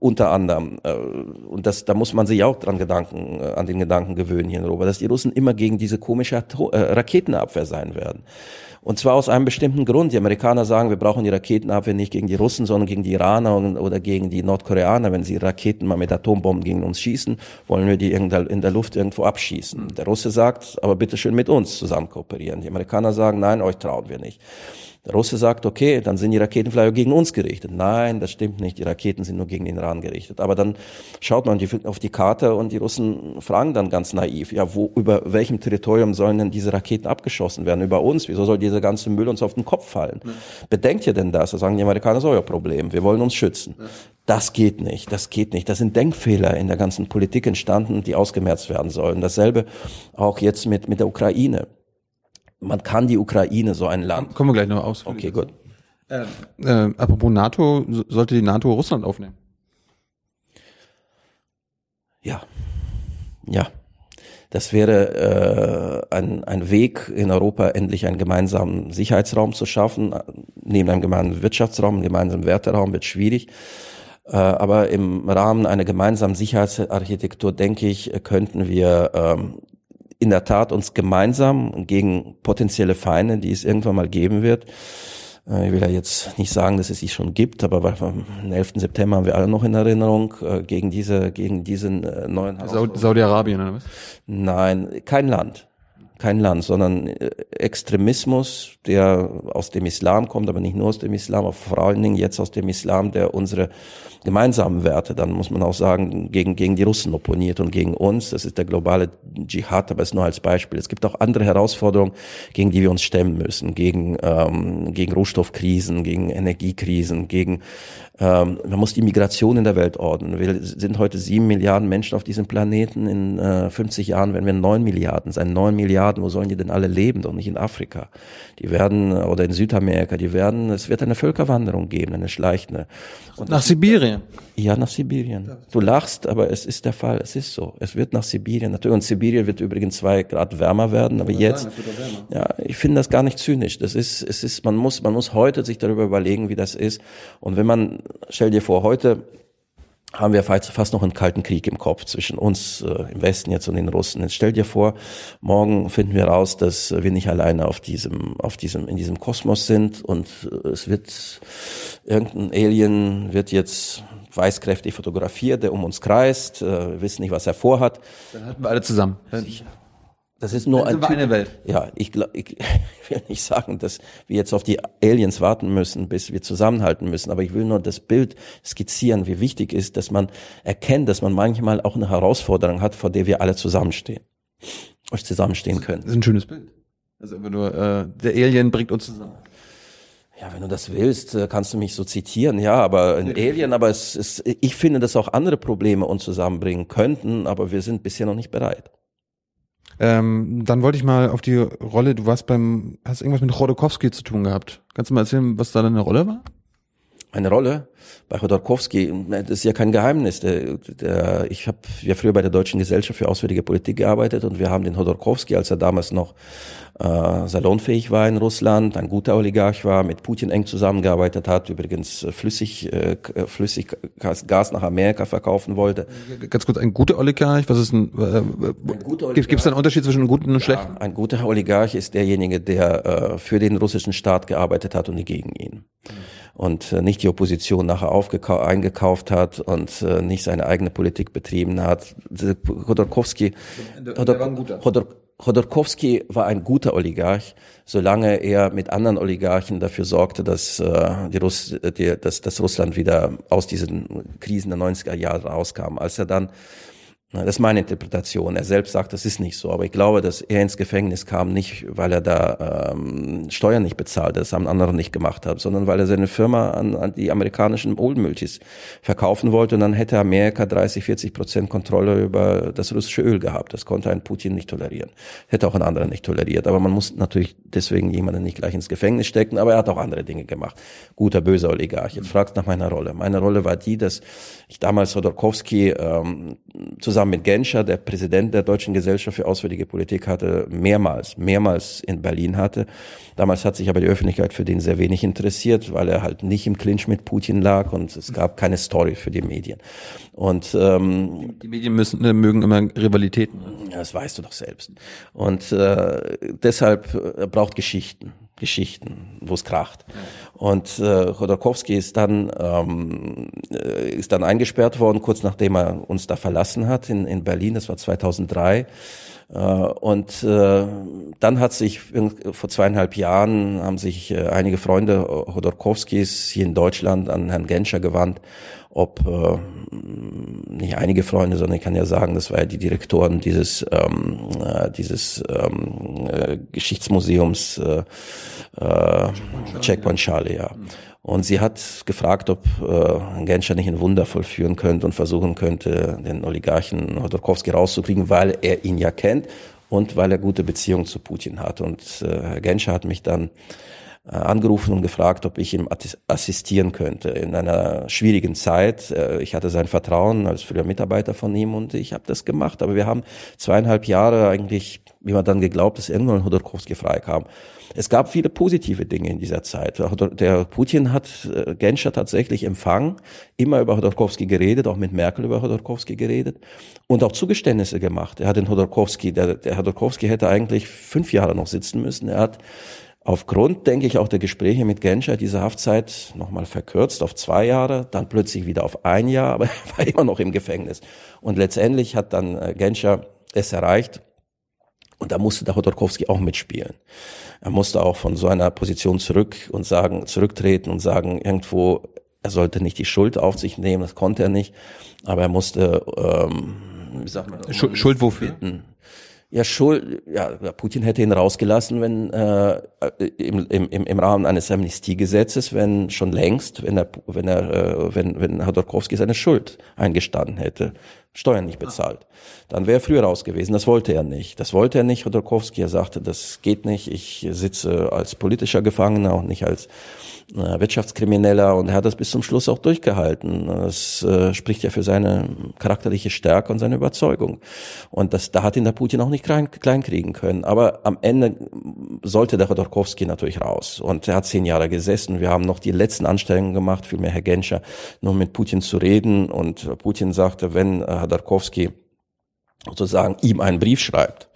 unter anderem, äh, und das, da muss man sich auch dran Gedanken, äh, an den Gedanken gewöhnen hier in Europa, dass die Russen immer gegen diese komische Atom äh, Raketenabwehr sein werden. Und zwar aus einem bestimmten Grund. Die Amerikaner sagen, wir brauchen die Raketenabwehr nicht gegen die Russen, sondern gegen die Iraner oder gegen die Nordkoreaner. Wenn sie Raketen mal mit Atombomben gegen uns schießen, wollen wir die in der Luft irgendwo abschießen. Der Russe sagt, aber bitte schön mit uns zusammen kooperieren. Die Amerikaner sagen, nein, euch trauen wir nicht. Der Russe sagt, okay, dann sind die Raketenflyer gegen uns gerichtet. Nein, das stimmt nicht. Die Raketen sind nur gegen den Iran gerichtet. Aber dann schaut man auf die Karte und die Russen fragen dann ganz naiv, ja, wo, über welchem Territorium sollen denn diese Raketen abgeschossen werden? Über uns? Wieso soll dieser ganze Müll uns auf den Kopf fallen? Ja. Bedenkt ihr denn das? Da sagen die Amerikaner, so, ja, Problem, wir wollen uns schützen. Ja. Das geht nicht, das geht nicht. Das sind Denkfehler in der ganzen Politik entstanden, die ausgemerzt werden sollen. Dasselbe auch jetzt mit, mit der Ukraine. Man kann die Ukraine, so ein Land. Kommen wir gleich noch aus. Okay, gut. Äh, äh, apropos NATO, sollte die NATO Russland aufnehmen? Ja. Ja. Das wäre äh, ein, ein Weg in Europa, endlich einen gemeinsamen Sicherheitsraum zu schaffen. Neben einem gemeinsamen Wirtschaftsraum, einem gemeinsamen Werteraum wird schwierig. Äh, aber im Rahmen einer gemeinsamen Sicherheitsarchitektur, denke ich, könnten wir ähm, in der Tat uns gemeinsam gegen potenzielle Feinde, die es irgendwann mal geben wird, äh, ich will ja jetzt nicht sagen, dass es sie schon gibt, aber am 11. September haben wir alle noch in Erinnerung äh, gegen diese, gegen diesen neuen Saudi-Arabien oder was? Nein, kein Land kein Land, sondern äh, Extremismus, der aus dem Islam kommt, aber nicht nur aus dem Islam, aber vor allen Dingen jetzt aus dem Islam, der unsere gemeinsamen Werte, dann muss man auch sagen, gegen, gegen die Russen opponiert und gegen uns. Das ist der globale Dschihad, aber es nur als Beispiel. Es gibt auch andere Herausforderungen, gegen die wir uns stemmen müssen, gegen, ähm, gegen Rohstoffkrisen, gegen Energiekrisen, gegen ähm, man muss die Migration in der Welt ordnen. Wir sind heute sieben Milliarden Menschen auf diesem Planeten. In äh, 50 Jahren werden wir neun Milliarden sein. Neun Milliarden, wo sollen die denn alle leben? Doch nicht in Afrika. Die werden, oder in Südamerika, die werden, es wird eine Völkerwanderung geben, eine schleichende. Und nach Sibirien? Ja, nach Sibirien. Du lachst, aber es ist der Fall. Es ist so. Es wird nach Sibirien. Natürlich. Und Sibirien wird übrigens zwei Grad wärmer werden. Aber jetzt, ja, ich finde das gar nicht zynisch. Das ist, es ist, man muss, man muss heute sich darüber überlegen, wie das ist. Und wenn man stell dir vor, heute haben wir fast noch einen kalten Krieg im Kopf zwischen uns äh, im Westen jetzt und den Russen. Jetzt stell dir vor, morgen finden wir raus, dass wir nicht alleine auf diesem, auf diesem, in diesem Kosmos sind und äh, es wird irgendein Alien wird jetzt weißkräftig fotografiert, der um uns kreist, äh, wissen nicht, was er vorhat. Dann halten wir alle zusammen. Sicher. Das ist nur ein eine Welt. Ja, ich, ich, ich (laughs) will nicht sagen, dass wir jetzt auf die Aliens warten müssen, bis wir zusammenhalten müssen, aber ich will nur das Bild skizzieren, wie wichtig ist, dass man erkennt, dass man manchmal auch eine Herausforderung hat, vor der wir alle zusammenstehen, euch zusammenstehen können. Das ist ein schönes Bild. Also einfach nur, äh, der Alien bringt uns zusammen. Ja, wenn du das willst, äh, kannst du mich so zitieren, ja, aber ein Alien, aber es ist, ich finde, dass auch andere Probleme uns zusammenbringen könnten, aber wir sind bisher noch nicht bereit. Ähm, dann wollte ich mal auf die Rolle, du warst beim, hast irgendwas mit Chodorkowski zu tun gehabt. Kannst du mal erzählen, was da deine Rolle war? Eine Rolle bei Chodorkowski, das ist ja kein Geheimnis. Ich habe ja früher bei der Deutschen Gesellschaft für Auswärtige Politik gearbeitet und wir haben den Chodorkowski, als er damals noch äh, salonfähig war in Russland, ein guter Oligarch war, mit Putin eng zusammengearbeitet hat, übrigens äh, flüssig, äh, flüssig Gas nach Amerika verkaufen wollte. Ganz kurz, ein guter Oligarch, was ist ein, äh, ein gibt es einen Unterschied zwischen einem guten und einem schlechten? Ja, ein guter Oligarch ist derjenige, der äh, für den russischen Staat gearbeitet hat und nicht gegen ihn. Mhm und äh, nicht die Opposition nachher eingekauft hat und äh, nicht seine eigene Politik betrieben hat. Chodorkowski, Chodor, Chodorkowski war ein guter Oligarch, solange er mit anderen Oligarchen dafür sorgte, dass, äh, die Russ, die, dass, dass Russland wieder aus diesen Krisen der 90er Jahre rauskam. Als er dann das ist meine Interpretation. Er selbst sagt, das ist nicht so. Aber ich glaube, dass er ins Gefängnis kam, nicht weil er da ähm, Steuern nicht bezahlt, das haben andere nicht gemacht hat, sondern weil er seine Firma an, an die amerikanischen Ölmultis verkaufen wollte. Und dann hätte Amerika 30, 40 Prozent Kontrolle über das russische Öl gehabt. Das konnte ein Putin nicht tolerieren. Hätte auch ein anderer nicht toleriert. Aber man muss natürlich deswegen jemanden nicht gleich ins Gefängnis stecken. Aber er hat auch andere Dinge gemacht. Guter, böser Oligarch. Jetzt fragst nach meiner Rolle. Meine Rolle war die, dass ich damals Hodorkowski ähm, zusammen zusammen mit Genscher, der Präsident der Deutschen Gesellschaft für Auswärtige Politik hatte, mehrmals, mehrmals in Berlin hatte. Damals hat sich aber die Öffentlichkeit für den sehr wenig interessiert, weil er halt nicht im Clinch mit Putin lag und es gab keine Story für die Medien. Und ähm, die Medien müssen mögen immer Rivalitäten. Ja, das weißt du doch selbst. Und äh, deshalb äh, braucht Geschichten. Geschichten, wo es kracht. Und äh, Chodorkowski ist dann ähm, äh, ist dann eingesperrt worden, kurz nachdem er uns da verlassen hat in, in Berlin. Das war 2003. Äh, und äh, dann hat sich vor zweieinhalb Jahren haben sich äh, einige Freunde Hodorkowskis hier in Deutschland an Herrn Genscher gewandt, ob äh, nicht einige Freunde, sondern ich kann ja sagen, das war ja die Direktoren dieses ähm, äh, dieses ähm, äh, Geschichtsmuseums äh, äh, Checkpoint Charlie, ja. Und sie hat gefragt, ob äh, Genscher nicht ein Wunder vollführen könnte und versuchen könnte, den Oligarchen Hodorkowski rauszukriegen, weil er ihn ja kennt und weil er gute Beziehungen zu Putin hat. Und äh, Herr Genscher hat mich dann angerufen und gefragt, ob ich ihm assistieren könnte in einer schwierigen Zeit. Äh, ich hatte sein Vertrauen als früher Mitarbeiter von ihm und ich habe das gemacht. Aber wir haben zweieinhalb Jahre eigentlich, wie man dann geglaubt, dass irgendwann Hodorkowski freikam. Es gab viele positive Dinge in dieser Zeit. Der Putin hat äh, Genscher tatsächlich empfangen, immer über Hodorkowski geredet, auch mit Merkel über Hodorkowski geredet und auch Zugeständnisse gemacht. Er hat den Hodorkowski, der, der Hodorkowski hätte eigentlich fünf Jahre noch sitzen müssen. Er hat aufgrund, denke ich, auch der Gespräche mit Genscher diese Haftzeit nochmal verkürzt auf zwei Jahre, dann plötzlich wieder auf ein Jahr, (laughs) aber er war immer noch im Gefängnis. Und letztendlich hat dann äh, Genscher es erreicht, und da musste der Hodorkowski auch mitspielen. Er musste auch von so einer Position zurück und sagen, zurücktreten und sagen, irgendwo, er sollte nicht die Schuld auf sich nehmen, das konnte er nicht, aber er musste, ähm, wie sagt man, Schuld, Schuld wofür? Bitten. Ja, Schuld, ja, Putin hätte ihn rausgelassen, wenn äh, im, im, im Rahmen eines Amnestiegesetzes, wenn schon längst, wenn er, wenn er, äh, wenn, wenn Hodorkowski seine Schuld eingestanden hätte. Steuern nicht bezahlt. Dann wäre er früher raus gewesen. Das wollte er nicht. Das wollte er nicht. Hodorkowski, er sagte, das geht nicht. Ich sitze als politischer Gefangener und nicht als äh, Wirtschaftskrimineller und er hat das bis zum Schluss auch durchgehalten. Das äh, spricht ja für seine charakterliche Stärke und seine Überzeugung. Und das, da hat ihn der Putin auch nicht klein, klein kriegen können. Aber am Ende sollte der Hodorkowski natürlich raus. Und er hat zehn Jahre gesessen. Wir haben noch die letzten Anstrengungen gemacht, vielmehr Herr Genscher, nur mit Putin zu reden. Und Putin sagte, wenn äh, Hodorkowski sozusagen ihm einen Brief schreibt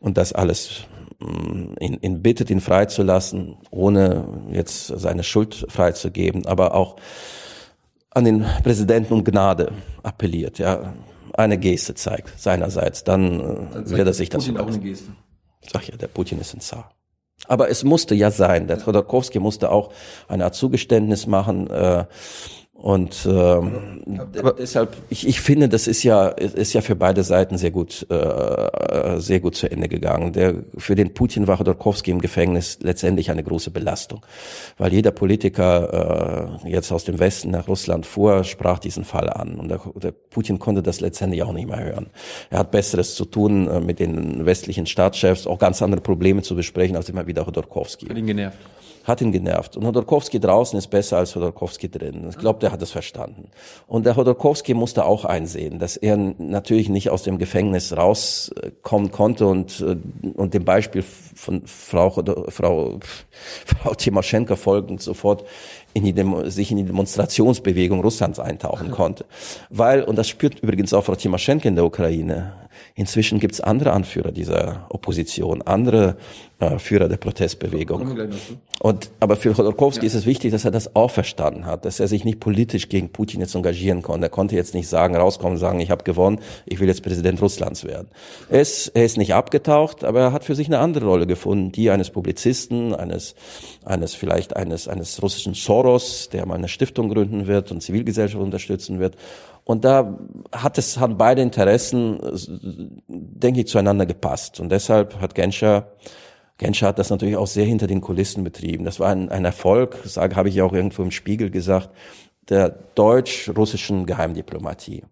und das alles mm, ihn, ihn bittet, ihn freizulassen, ohne jetzt seine Schuld freizugeben, aber auch an den Präsidenten um Gnade appelliert, ja, eine Geste zeigt seinerseits, dann, äh, dann wird er sich das Putin auch eine Geste. Sag ja, der Putin ist ein Zar. Aber es musste ja sein. Der Trodorkowski musste auch eine Art Zugeständnis machen. Äh, und ähm, aber deshalb, ich, ich finde, das ist ja ist ja für beide Seiten sehr gut äh, sehr gut zu Ende gegangen. Der für den Putin war Chodorkowski im Gefängnis letztendlich eine große Belastung, weil jeder Politiker äh, jetzt aus dem Westen nach Russland fuhr, sprach diesen Fall an und der, der Putin konnte das letztendlich auch nicht mehr hören. Er hat Besseres zu tun, äh, mit den westlichen Staatschefs auch ganz andere Probleme zu besprechen als immer wieder Chodorkowski. Hat ihn genervt hat ihn genervt. Und Hodorkowski draußen ist besser als Hodorkowski drin. Ich glaube, der hat es verstanden. Und der Hodorkowski musste auch einsehen, dass er natürlich nicht aus dem Gefängnis rauskommen konnte und, äh, und dem Beispiel von Frau, Frau, Frau Timoschenko folgend sofort in die Demo, sich in die Demonstrationsbewegung Russlands eintauchen konnte. Weil, und das spürt übrigens auch Frau Timoschenko in der Ukraine, Inzwischen gibt es andere Anführer dieser Opposition, andere äh, Führer der Protestbewegung. Und aber für Chodorkowski ja. ist es wichtig, dass er das auch verstanden hat, dass er sich nicht politisch gegen Putin jetzt engagieren konnte. Er konnte jetzt nicht sagen, rauskommen und sagen, ich habe gewonnen, ich will jetzt Präsident Russlands werden. Er ist, er ist nicht abgetaucht, aber er hat für sich eine andere Rolle gefunden, die eines Publizisten, eines, eines vielleicht eines, eines russischen Soros, der mal eine Stiftung gründen wird und Zivilgesellschaft unterstützen wird. Und da hat es, haben beide Interessen, denke ich, zueinander gepasst. Und deshalb hat Genscher, Genscher hat das natürlich auch sehr hinter den Kulissen betrieben. Das war ein, ein Erfolg, sage, habe ich auch irgendwo im Spiegel gesagt, der deutsch-russischen Geheimdiplomatie.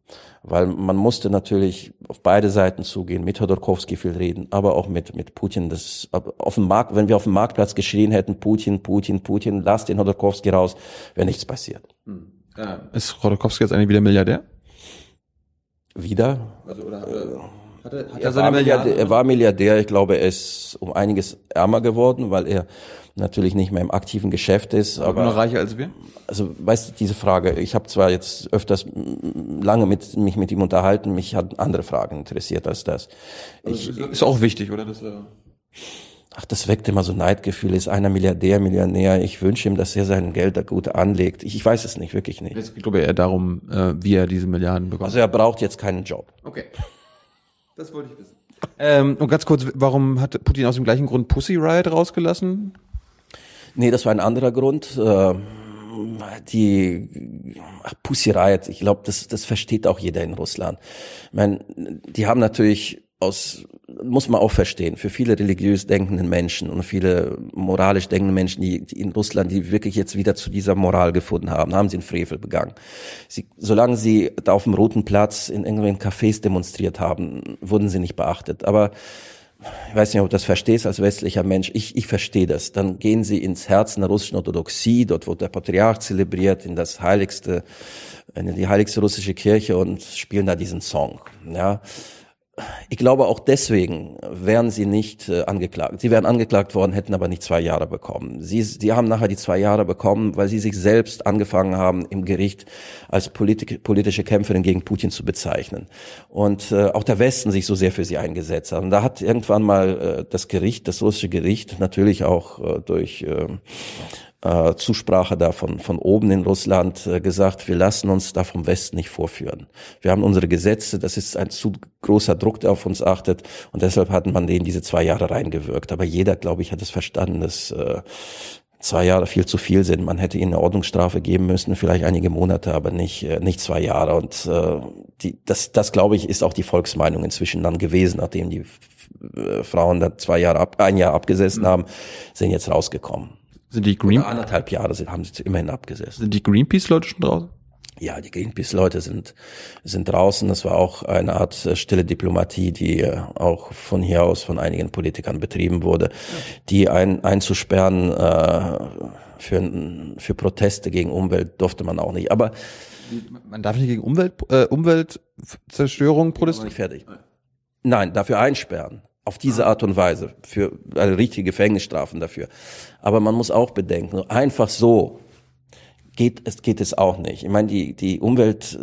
Weil man musste natürlich auf beide Seiten zugehen, mit Hodorkowski viel reden, aber auch mit, mit Putin. Das, auf dem Markt, wenn wir auf dem Marktplatz geschrien hätten, Putin, Putin, Putin, lass den Hodorkowski raus, wäre nichts passiert. Hm. Ja. Ist Rodokowski jetzt eigentlich wieder Milliardär? Wieder? Also, oder, oder hat er, hat er, er, war Milliardär, er war Milliardär. Ich glaube, er ist um einiges ärmer geworden, weil er natürlich nicht mehr im aktiven Geschäft ist. Aber, aber noch reicher als wir? Also, weißt du, diese Frage, ich habe zwar jetzt öfters lange mit, mich mit ihm unterhalten, mich hat andere Fragen interessiert als das. Also, ich, ist auch wichtig, oder? Das, äh ach, das weckt immer so Neidgefühl, ist einer Milliardär, Millionär, ich wünsche ihm, dass er sein Geld da gut anlegt. Ich, ich weiß es nicht, wirklich nicht. Es geht eher darum, äh, wie er diese Milliarden bekommt. Also er braucht jetzt keinen Job. Okay. Das wollte ich wissen. Ähm, und ganz kurz, warum hat Putin aus dem gleichen Grund Pussy Riot rausgelassen? Nee, das war ein anderer Grund. Äh, die ach, Pussy Riot, ich glaube, das, das versteht auch jeder in Russland. Ich meine, die haben natürlich aus, muss man auch verstehen, für viele religiös denkenden Menschen und viele moralisch denkende Menschen, die, die, in Russland, die wirklich jetzt wieder zu dieser Moral gefunden haben, haben sie einen Frevel begangen. Sie, solange sie da auf dem Roten Platz in irgendwelchen Cafés demonstriert haben, wurden sie nicht beachtet. Aber ich weiß nicht, ob du das verstehst als westlicher Mensch, ich, ich verstehe das. Dann gehen sie ins Herzen der russischen Orthodoxie, dort wo der Patriarch zelebriert, in das heiligste, in die heiligste russische Kirche und spielen da diesen Song. Ja, ich glaube auch deswegen wären sie nicht äh, angeklagt. Sie wären angeklagt worden, hätten aber nicht zwei Jahre bekommen. Sie, sie haben nachher die zwei Jahre bekommen, weil sie sich selbst angefangen haben, im Gericht als Politik, politische Kämpferin gegen Putin zu bezeichnen. Und äh, auch der Westen sich so sehr für sie eingesetzt hat. Und da hat irgendwann mal äh, das Gericht, das russische Gericht, natürlich auch äh, durch äh, Zusprache da von, von oben in Russland äh, gesagt, wir lassen uns da vom Westen nicht vorführen. Wir haben unsere Gesetze, das ist ein zu großer Druck, der auf uns achtet und deshalb hat man denen diese zwei Jahre reingewirkt. Aber jeder, glaube ich, hat es verstanden, dass äh, zwei Jahre viel zu viel sind. Man hätte ihnen eine Ordnungsstrafe geben müssen, vielleicht einige Monate, aber nicht, äh, nicht zwei Jahre. Und äh, die, das, das, glaube ich, ist auch die Volksmeinung inzwischen dann gewesen, nachdem die äh, Frauen da zwei Jahre ab, ein Jahr abgesessen mhm. haben, sind jetzt rausgekommen. Sind die Green Oder anderthalb Jahre sind, haben sie immerhin abgesessen. Sind die Greenpeace-Leute schon draußen? Ja, die Greenpeace-Leute sind, sind draußen. Das war auch eine Art äh, stille Diplomatie, die äh, auch von hier aus von einigen Politikern betrieben wurde, die ein, einzusperren äh, für, für Proteste gegen Umwelt durfte man auch nicht. Aber man darf nicht gegen Umwelt, äh, Umweltzerstörung protestieren. Nicht fertig. Nein, dafür einsperren auf diese Art und Weise für eine richtige Gefängnisstrafen dafür. Aber man muss auch bedenken, einfach so geht es geht es auch nicht. Ich meine, die die Umwelt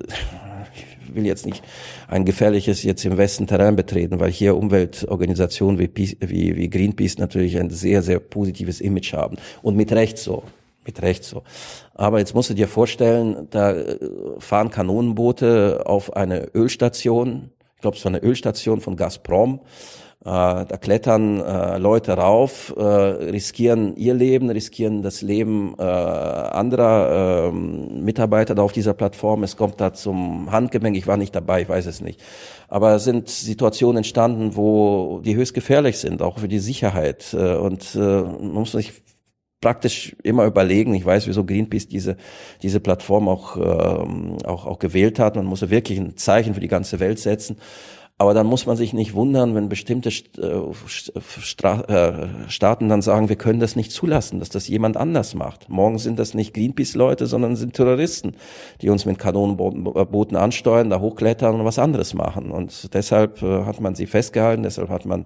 ich will jetzt nicht ein gefährliches jetzt im Westen Terrain betreten, weil hier Umweltorganisationen wie, wie, wie Greenpeace natürlich ein sehr, sehr positives Image haben. Und mit Recht so. Mit Recht so. Aber jetzt musst du dir vorstellen, da äh, fahren Kanonenboote auf eine Ölstation, ich glaube, es war eine Ölstation von Gazprom, da klettern äh, Leute rauf, äh, riskieren ihr Leben, riskieren das Leben äh, anderer äh, Mitarbeiter da auf dieser Plattform. Es kommt da zum Handgemenge. Ich war nicht dabei, ich weiß es nicht. Aber es sind Situationen entstanden, wo die höchst gefährlich sind, auch für die Sicherheit. Äh, und äh, man muss sich praktisch immer überlegen. Ich weiß, wieso Greenpeace diese diese Plattform auch äh, auch auch gewählt hat. Man muss wirklich ein Zeichen für die ganze Welt setzen. Aber dann muss man sich nicht wundern, wenn bestimmte äh, äh, Staaten dann sagen, wir können das nicht zulassen, dass das jemand anders macht. Morgen sind das nicht Greenpeace-Leute, sondern sind Terroristen, die uns mit Kanonenbooten ansteuern, da hochklettern und was anderes machen. Und deshalb äh, hat man sie festgehalten, deshalb hat man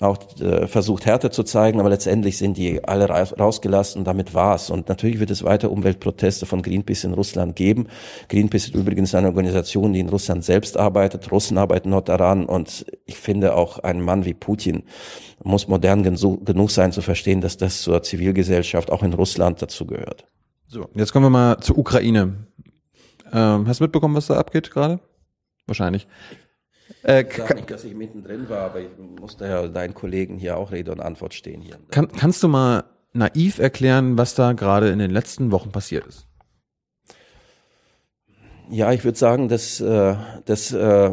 auch versucht, Härte zu zeigen, aber letztendlich sind die alle rausgelassen und damit war's. Und natürlich wird es weiter Umweltproteste von Greenpeace in Russland geben. Greenpeace ist übrigens eine Organisation, die in Russland selbst arbeitet. Russen arbeiten noch daran. Und ich finde auch ein Mann wie Putin muss modern genug sein zu verstehen, dass das zur Zivilgesellschaft auch in Russland dazu gehört. So, jetzt kommen wir mal zur Ukraine. Ähm, hast du mitbekommen, was da abgeht gerade? Wahrscheinlich. Äh, ich sage nicht, dass ich mittendrin war, aber ich musste ja deinen Kollegen hier auch Rede und Antwort stehen hier. Kann, kannst du mal naiv erklären, was da gerade in den letzten Wochen passiert ist? Ja, ich würde sagen, dass, äh, dass äh,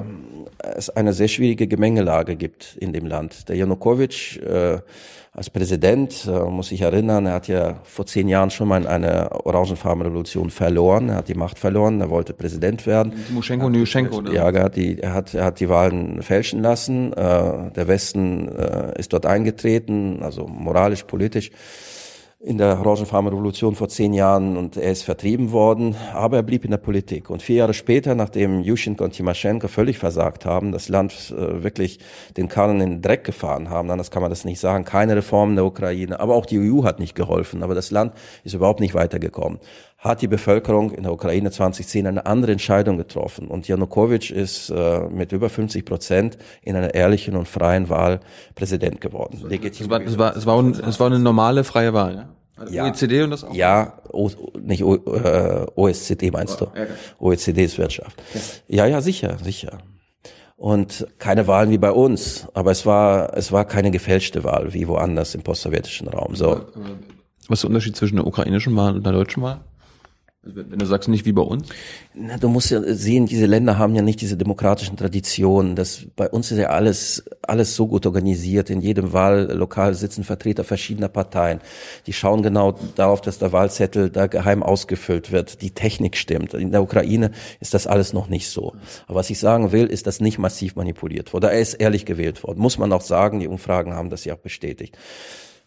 es eine sehr schwierige Gemengelage gibt in dem Land. Der Janukowitsch äh, als Präsident, äh, muss ich erinnern, er hat ja vor zehn Jahren schon mal eine Orangenfarbenrevolution verloren. Er hat die Macht verloren, er wollte Präsident werden. Timoschenko, Nyuschenko, oder? Ja, er hat, die, er, hat, er hat die Wahlen fälschen lassen. Äh, der Westen äh, ist dort eingetreten, also moralisch, politisch in der Orangenfarbenrevolution vor zehn Jahren und er ist vertrieben worden, aber er blieb in der Politik. Und vier Jahre später, nachdem Yushchenko und Timoschenko völlig versagt haben, das Land äh, wirklich den Karren in den Dreck gefahren haben, anders kann man das nicht sagen, keine Reformen der Ukraine, aber auch die EU hat nicht geholfen, aber das Land ist überhaupt nicht weitergekommen. Hat die Bevölkerung in der Ukraine 2010 eine andere Entscheidung getroffen und Janukowitsch ist äh, mit über 50 Prozent in einer ehrlichen und freien Wahl Präsident geworden. Legitim. Es war, es war, es war, es war eine normale freie Wahl, ja? Also ja. OECD und das auch? Ja, o, nicht o, äh, OSCD meinst oh, du? Okay. OECD ist Wirtschaft. Okay. Ja, ja, sicher, sicher. und keine Wahlen wie bei uns. Aber es war, es war keine gefälschte Wahl wie woanders im postsowjetischen Raum. So. Was ist der Unterschied zwischen der ukrainischen Wahl und der deutschen Wahl? Wenn du sagst, nicht wie bei uns? Na, du musst ja sehen, diese Länder haben ja nicht diese demokratischen Traditionen. Das, bei uns ist ja alles, alles so gut organisiert. In jedem Wahllokal sitzen Vertreter verschiedener Parteien. Die schauen genau darauf, dass der Wahlzettel da geheim ausgefüllt wird. Die Technik stimmt. In der Ukraine ist das alles noch nicht so. Aber was ich sagen will, ist, dass nicht massiv manipuliert wurde. Er ist ehrlich gewählt worden. Muss man auch sagen, die Umfragen haben das ja auch bestätigt.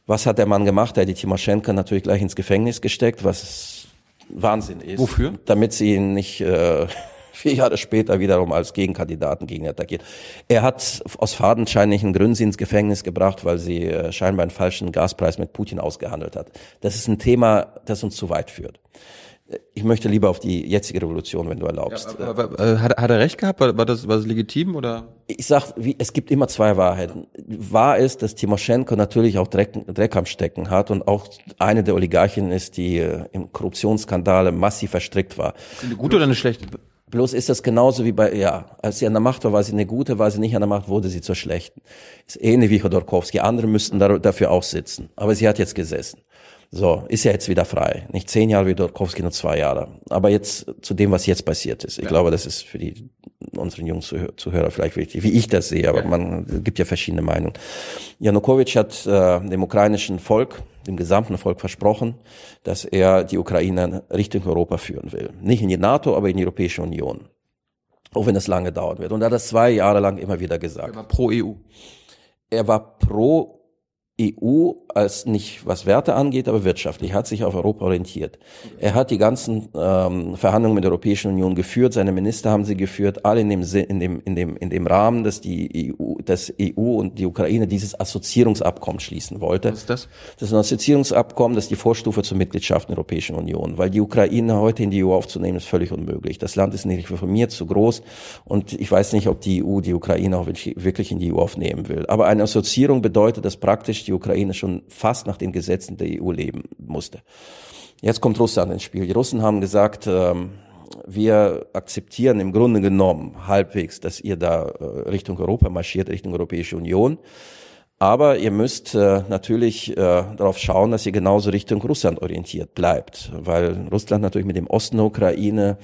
Was hat der Mann gemacht? Er hat die Timoschenko natürlich gleich ins Gefängnis gesteckt, was Wahnsinn ist. Wofür? Damit sie ihn nicht äh, (laughs) vier Jahre später wiederum als Gegenkandidaten gegen ihn attackiert. Er hat aus fadenscheinlichen Gründen sie ins Gefängnis gebracht, weil sie äh, scheinbar einen falschen Gaspreis mit Putin ausgehandelt hat. Das ist ein Thema, das uns zu weit führt ich möchte lieber auf die jetzige Revolution, wenn du erlaubst. Ja, aber, aber, äh, hat, hat er recht gehabt? War, war, das, war das legitim oder? Ich sag, wie, es gibt immer zwei Wahrheiten. Wahr ist, dass Timoschenko natürlich auch Dreck, Dreck am Stecken hat und auch eine der Oligarchen ist, die äh, im Korruptionsskandale massiv verstrickt war. Eine gute oder eine schlechte? Bloß ist das genauso wie bei, ja, als sie an der Macht war, war sie eine gute, war sie nicht an der Macht, wurde sie zur schlechten. Ist ähnlich wie Chodorkowski. Andere müssten dafür auch sitzen. Aber sie hat jetzt gesessen. So, ist ja jetzt wieder frei. Nicht zehn Jahre wie Dorkowski, nur zwei Jahre. Aber jetzt zu dem, was jetzt passiert ist. Ich ja. glaube, das ist für die unseren jungen Zuhörer vielleicht wichtig, wie ich das sehe, aber ja. man gibt ja verschiedene Meinungen. Janukowitsch hat äh, dem ukrainischen Volk, dem gesamten Volk versprochen, dass er die Ukraine Richtung Europa führen will. Nicht in die NATO, aber in die Europäische Union. Auch wenn es lange dauern wird. Und er hat das zwei Jahre lang immer wieder gesagt. Er war pro EU. Er war pro EU als nicht was Werte angeht, aber wirtschaftlich, hat sich auf Europa orientiert. Er hat die ganzen ähm, Verhandlungen mit der Europäischen Union geführt, seine Minister haben sie geführt, alle in dem, in dem, in dem, in dem Rahmen, dass die EU, dass EU und die Ukraine dieses Assoziierungsabkommen schließen wollte. Was ist das? Das ist ein Assoziierungsabkommen, das ist die Vorstufe zur Mitgliedschaft in der Europäischen Union, weil die Ukraine heute in die EU aufzunehmen, ist völlig unmöglich. Das Land ist nicht reformiert, zu groß und ich weiß nicht, ob die EU die Ukraine auch wirklich in die EU aufnehmen will. Aber eine Assoziierung bedeutet, dass praktisch die Ukraine schon fast nach den Gesetzen der EU leben musste. Jetzt kommt Russland ins Spiel. Die Russen haben gesagt, ähm, wir akzeptieren im Grunde genommen halbwegs, dass ihr da äh, Richtung Europa marschiert, Richtung Europäische Union. Aber ihr müsst äh, natürlich äh, darauf schauen, dass ihr genauso Richtung Russland orientiert bleibt, weil Russland natürlich mit dem Osten der Ukraine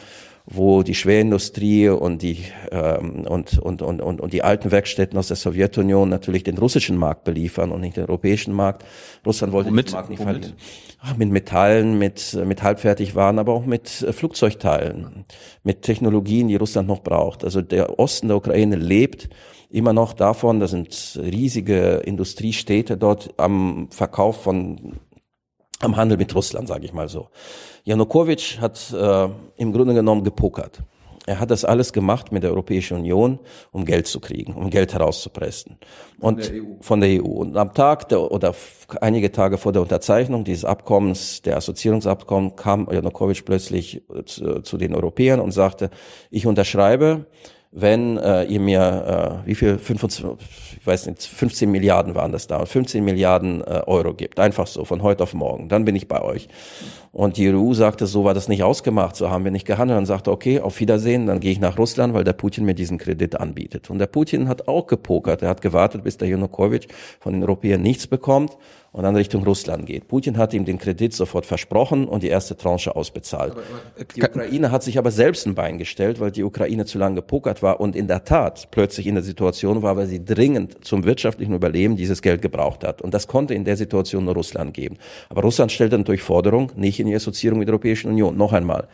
wo die Schwerindustrie und die ähm, und, und, und, und, und die alten Werkstätten aus der Sowjetunion natürlich den russischen Markt beliefern und nicht den europäischen Markt. Russland wollte Womit? den Markt nicht Womit? verlieren. Ach, mit Metallen, mit, mit Halbfertigwaren, aber auch mit äh, Flugzeugteilen, mit Technologien, die Russland noch braucht. Also der Osten der Ukraine lebt immer noch davon, da sind riesige Industriestädte dort am Verkauf von am Handel mit Russland, sage ich mal so. Janukowitsch hat äh, im Grunde genommen gepokert. Er hat das alles gemacht mit der Europäischen Union, um Geld zu kriegen, um Geld herauszupressen. Und von der EU. Von der EU. Und am Tag der, oder einige Tage vor der Unterzeichnung dieses Abkommens, der Assoziierungsabkommen, kam Janukowitsch plötzlich zu, zu den Europäern und sagte, ich unterschreibe, wenn äh, ihr mir, äh, wie viel, 25, ich weiß nicht, 15 Milliarden waren das da, 15 Milliarden äh, Euro gibt, einfach so, von heute auf morgen, dann bin ich bei euch. Und die EU sagte, so war das nicht ausgemacht, so haben wir nicht gehandelt. Dann sagte, okay, auf Wiedersehen, dann gehe ich nach Russland, weil der Putin mir diesen Kredit anbietet. Und der Putin hat auch gepokert, er hat gewartet, bis der Janukowitsch von den Europäern nichts bekommt und dann Richtung Russland geht. Putin hat ihm den Kredit sofort versprochen und die erste Tranche ausbezahlt. Aber, aber, die Ukraine hat sich aber selbst ein Bein gestellt, weil die Ukraine zu lange gepokert war und in der Tat plötzlich in der Situation war, weil sie dringend zum wirtschaftlichen Überleben dieses Geld gebraucht hat. Und das konnte in der Situation nur Russland geben. Aber Russland stellte natürlich Forderung, nicht in die Assoziierung mit der Europäischen Union. Noch einmal.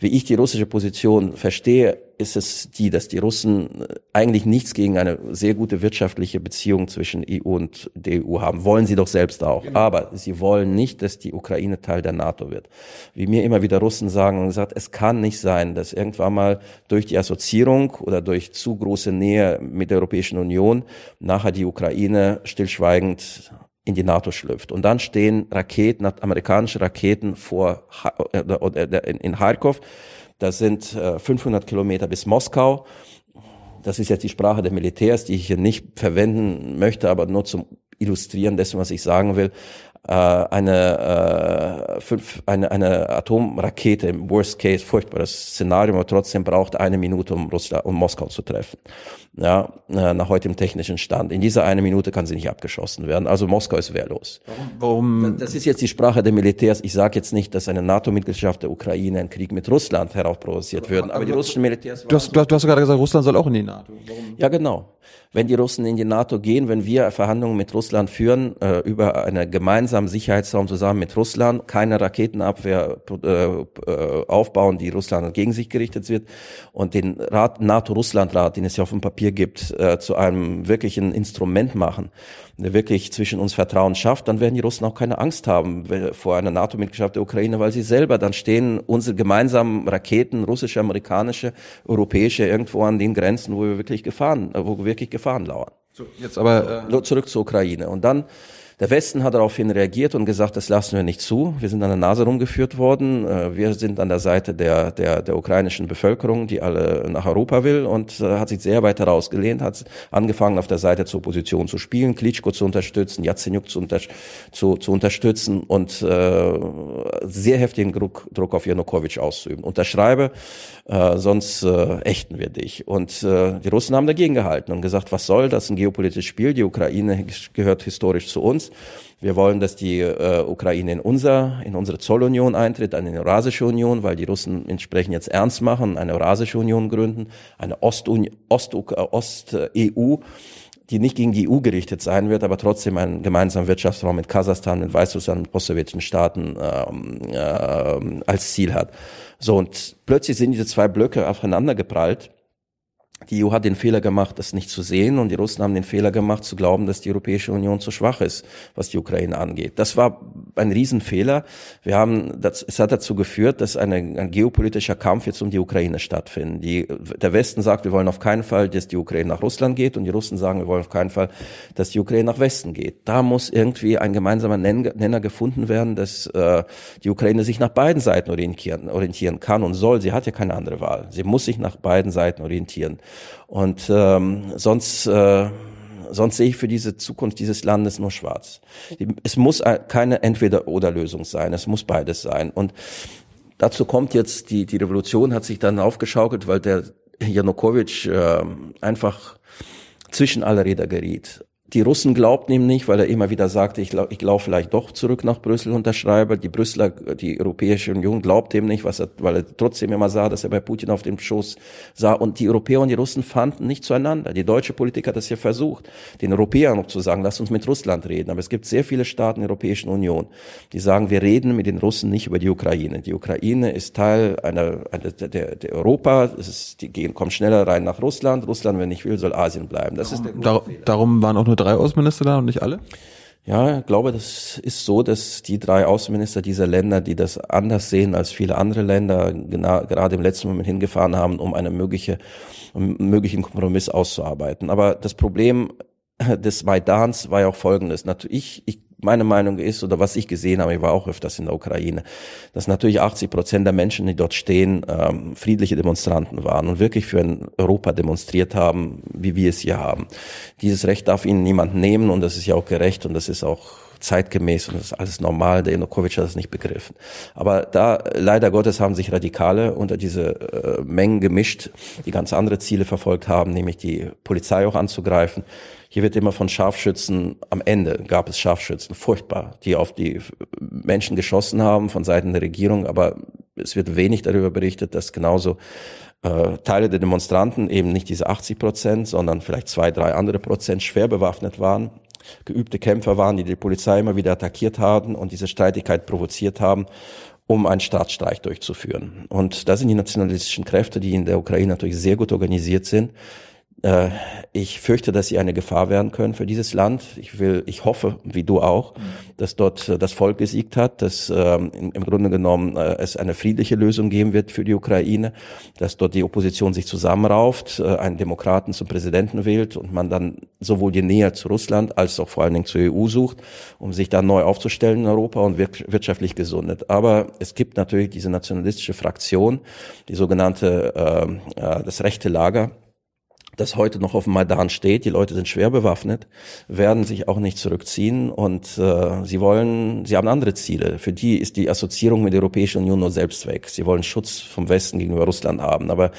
Wie ich die russische Position verstehe, ist es die, dass die Russen äh, eigentlich nichts gegen eine sehr gute wirtschaftliche Beziehung zwischen EU und der EU haben. Wollen sie doch selbst auch. Genau. Aber sie wollen nicht, dass die Ukraine Teil der NATO wird. Wie mir immer wieder Russen sagen und gesagt, es kann nicht sein, dass irgendwann mal durch die Assoziierung oder durch zu große Nähe mit der Europäischen Union nachher die Ukraine stillschweigend in die NATO schlüpft. Und dann stehen Raketen, amerikanische Raketen vor äh, in Kharkov. Das sind 500 äh, Kilometer bis Moskau. Das ist jetzt die Sprache der Militärs, die ich hier nicht verwenden möchte, aber nur zum Illustrieren dessen, was ich sagen will. Äh, eine, äh, fünf, eine, eine Atomrakete im Worst Case, furchtbares Szenario, aber trotzdem braucht eine Minute, um, Russland, um Moskau zu treffen. Ja, äh, nach heutigem technischen Stand. In dieser eine Minute kann sie nicht abgeschossen werden. Also Moskau ist wehrlos. Warum? Warum? Das ist jetzt die Sprache der Militärs. Ich sage jetzt nicht, dass eine NATO-Mitgliedschaft der Ukraine einen Krieg mit Russland heraufprovoziert würden, aber, aber die russischen Militärs. Du hast, du hast gerade gesagt, Russland soll auch in die NATO. Warum? Ja, genau wenn die Russen in die NATO gehen, wenn wir Verhandlungen mit Russland führen äh, über einen gemeinsamen Sicherheitsraum zusammen mit Russland, keine Raketenabwehr äh, äh, aufbauen, die Russland gegen sich gerichtet wird und den Rat, NATO-Russland-Rat, den es ja auf dem Papier gibt, äh, zu einem wirklichen Instrument machen, wirklich zwischen uns Vertrauen schafft, dann werden die Russen auch keine Angst haben vor einer NATO-Mitgliedschaft der Ukraine, weil sie selber dann stehen unsere gemeinsamen Raketen, russische, amerikanische, europäische, irgendwo an den Grenzen, wo wir wirklich Gefahren, wo wirklich Gefahren lauern. So, jetzt aber äh zurück zur Ukraine. Und dann der Westen hat daraufhin reagiert und gesagt, das lassen wir nicht zu. Wir sind an der Nase rumgeführt worden. Äh, wir sind an der Seite der, der, der ukrainischen Bevölkerung, die alle nach Europa will und äh, hat sich sehr weit herausgelehnt, hat angefangen auf der Seite zur Opposition zu spielen, Klitschko zu unterstützen, Yatsenyuk zu, unter, zu, zu unterstützen und äh, sehr heftigen Druck, Druck auf Janukowitsch auszuüben. Unterschreibe, äh, sonst äh, ächten wir dich. Und äh, die Russen haben dagegen gehalten und gesagt, was soll das, ein geopolitisches Spiel, die Ukraine gehört historisch zu uns. Wir wollen, dass die äh, Ukraine in unser, in unsere Zollunion eintritt, eine Eurasische Union, weil die Russen entsprechend jetzt ernst machen, eine Eurasische Union gründen, eine Ost-EU, Ost, äh, Ost EU die nicht gegen die EU gerichtet sein wird, aber trotzdem einen gemeinsamen Wirtschaftsraum mit Kasachstan, mit Weißrussland, mit postsowjetischen Staaten ähm, äh, als Ziel hat. So, und plötzlich sind diese zwei Blöcke aufeinander geprallt die EU hat den Fehler gemacht, das nicht zu sehen, und die Russen haben den Fehler gemacht, zu glauben, dass die Europäische Union zu schwach ist, was die Ukraine angeht. Das war ein Riesenfehler. Wir haben, das, es hat dazu geführt, dass eine, ein geopolitischer Kampf jetzt um die Ukraine stattfindet. Die, der Westen sagt, wir wollen auf keinen Fall, dass die Ukraine nach Russland geht, und die Russen sagen, wir wollen auf keinen Fall, dass die Ukraine nach Westen geht. Da muss irgendwie ein gemeinsamer Nenner gefunden werden, dass äh, die Ukraine sich nach beiden Seiten orientieren, orientieren kann und soll. Sie hat ja keine andere Wahl. Sie muss sich nach beiden Seiten orientieren. Und ähm, sonst, äh, sonst sehe ich für diese Zukunft dieses Landes nur schwarz. Es muss keine Entweder-oder-Lösung sein, es muss beides sein. Und dazu kommt jetzt, die, die Revolution hat sich dann aufgeschaukelt, weil der Janukowitsch äh, einfach zwischen alle Räder geriet. Die Russen glaubten ihm nicht, weil er immer wieder sagte, ich, ich laufe vielleicht doch zurück nach Brüssel und unterschreibe. Die Brüsseler, die Europäische Union glaubte ihm nicht, er, weil er trotzdem immer sah, dass er bei Putin auf dem Schoß sah. Und die Europäer und die Russen fanden nicht zueinander. Die deutsche Politik hat das ja versucht, den Europäern noch zu sagen, lass uns mit Russland reden. Aber es gibt sehr viele Staaten der Europäischen Union, die sagen, wir reden mit den Russen nicht über die Ukraine. Die Ukraine ist Teil einer, einer der, der Europa. Es ist, die gehen, kommen schneller rein nach Russland. Russland, wenn nicht will, soll Asien bleiben. Das ist der Dar darum waren auch nur drei Außenminister da und nicht alle? Ja, ich glaube, das ist so, dass die drei Außenminister dieser Länder, die das anders sehen als viele andere Länder, gerade im letzten Moment hingefahren haben, um eine mögliche, einen möglichen Kompromiss auszuarbeiten. Aber das Problem des Maidans war ja auch folgendes. Natürlich, ich, meine Meinung ist, oder was ich gesehen habe, ich war auch öfters in der Ukraine, dass natürlich 80 Prozent der Menschen, die dort stehen, ähm, friedliche Demonstranten waren und wirklich für ein Europa demonstriert haben, wie wir es hier haben. Dieses Recht darf ihnen niemand nehmen und das ist ja auch gerecht und das ist auch zeitgemäß und das ist alles normal. Der Janukowitsch hat das nicht begriffen. Aber da, leider Gottes, haben sich Radikale unter diese äh, Mengen gemischt, die ganz andere Ziele verfolgt haben, nämlich die Polizei auch anzugreifen. Hier wird immer von Scharfschützen, am Ende gab es Scharfschützen, furchtbar, die auf die Menschen geschossen haben von Seiten der Regierung, aber es wird wenig darüber berichtet, dass genauso äh, Teile der Demonstranten, eben nicht diese 80 Prozent, sondern vielleicht zwei, drei andere Prozent schwer bewaffnet waren, geübte Kämpfer waren, die die Polizei immer wieder attackiert haben und diese Streitigkeit provoziert haben um einen Staatsstreich durchzuführen. Und da sind die nationalistischen Kräfte, die in der Ukraine natürlich sehr gut organisiert sind, äh, ich fürchte, dass sie eine Gefahr werden können für dieses Land. Ich will, ich hoffe, wie du auch, dass dort äh, das Volk gesiegt hat, dass ähm, im Grunde genommen äh, es eine friedliche Lösung geben wird für die Ukraine, dass dort die Opposition sich zusammenrauft, einen Demokraten zum Präsidenten wählt und man dann sowohl die Nähe zu Russland als auch vor allen Dingen zur EU sucht, um sich dann neu aufzustellen in Europa und wirtschaftlich gesundet. Aber es gibt natürlich diese nationalistische Fraktion, die sogenannte äh, das rechte Lager, das heute noch auf dem Maidan steht. Die Leute sind schwer bewaffnet, werden sich auch nicht zurückziehen und äh, sie wollen, sie haben andere Ziele. Für die ist die Assoziierung mit der Europäischen Union nur Selbstzweck. Sie wollen Schutz vom Westen gegenüber Russland haben, aber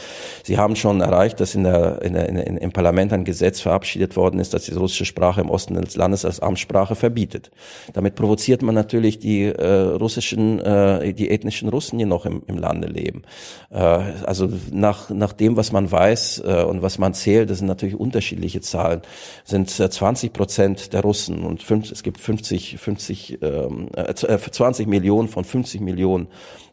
sie haben schon erreicht, dass in der, in der, in, im Parlament ein Gesetz verabschiedet worden ist, das die russische Sprache im Osten des Landes als Amtssprache verbietet. Damit provoziert man natürlich die äh, russischen, äh, die ethnischen Russen, die noch im, im Lande leben. Äh, also nach, nach dem, was man weiß äh, und was man zählt, das sind natürlich unterschiedliche Zahlen, sind 20 äh, Prozent der Russen und fünf, es gibt 50, 50, ähm, äh, 20 Millionen von 50 Millionen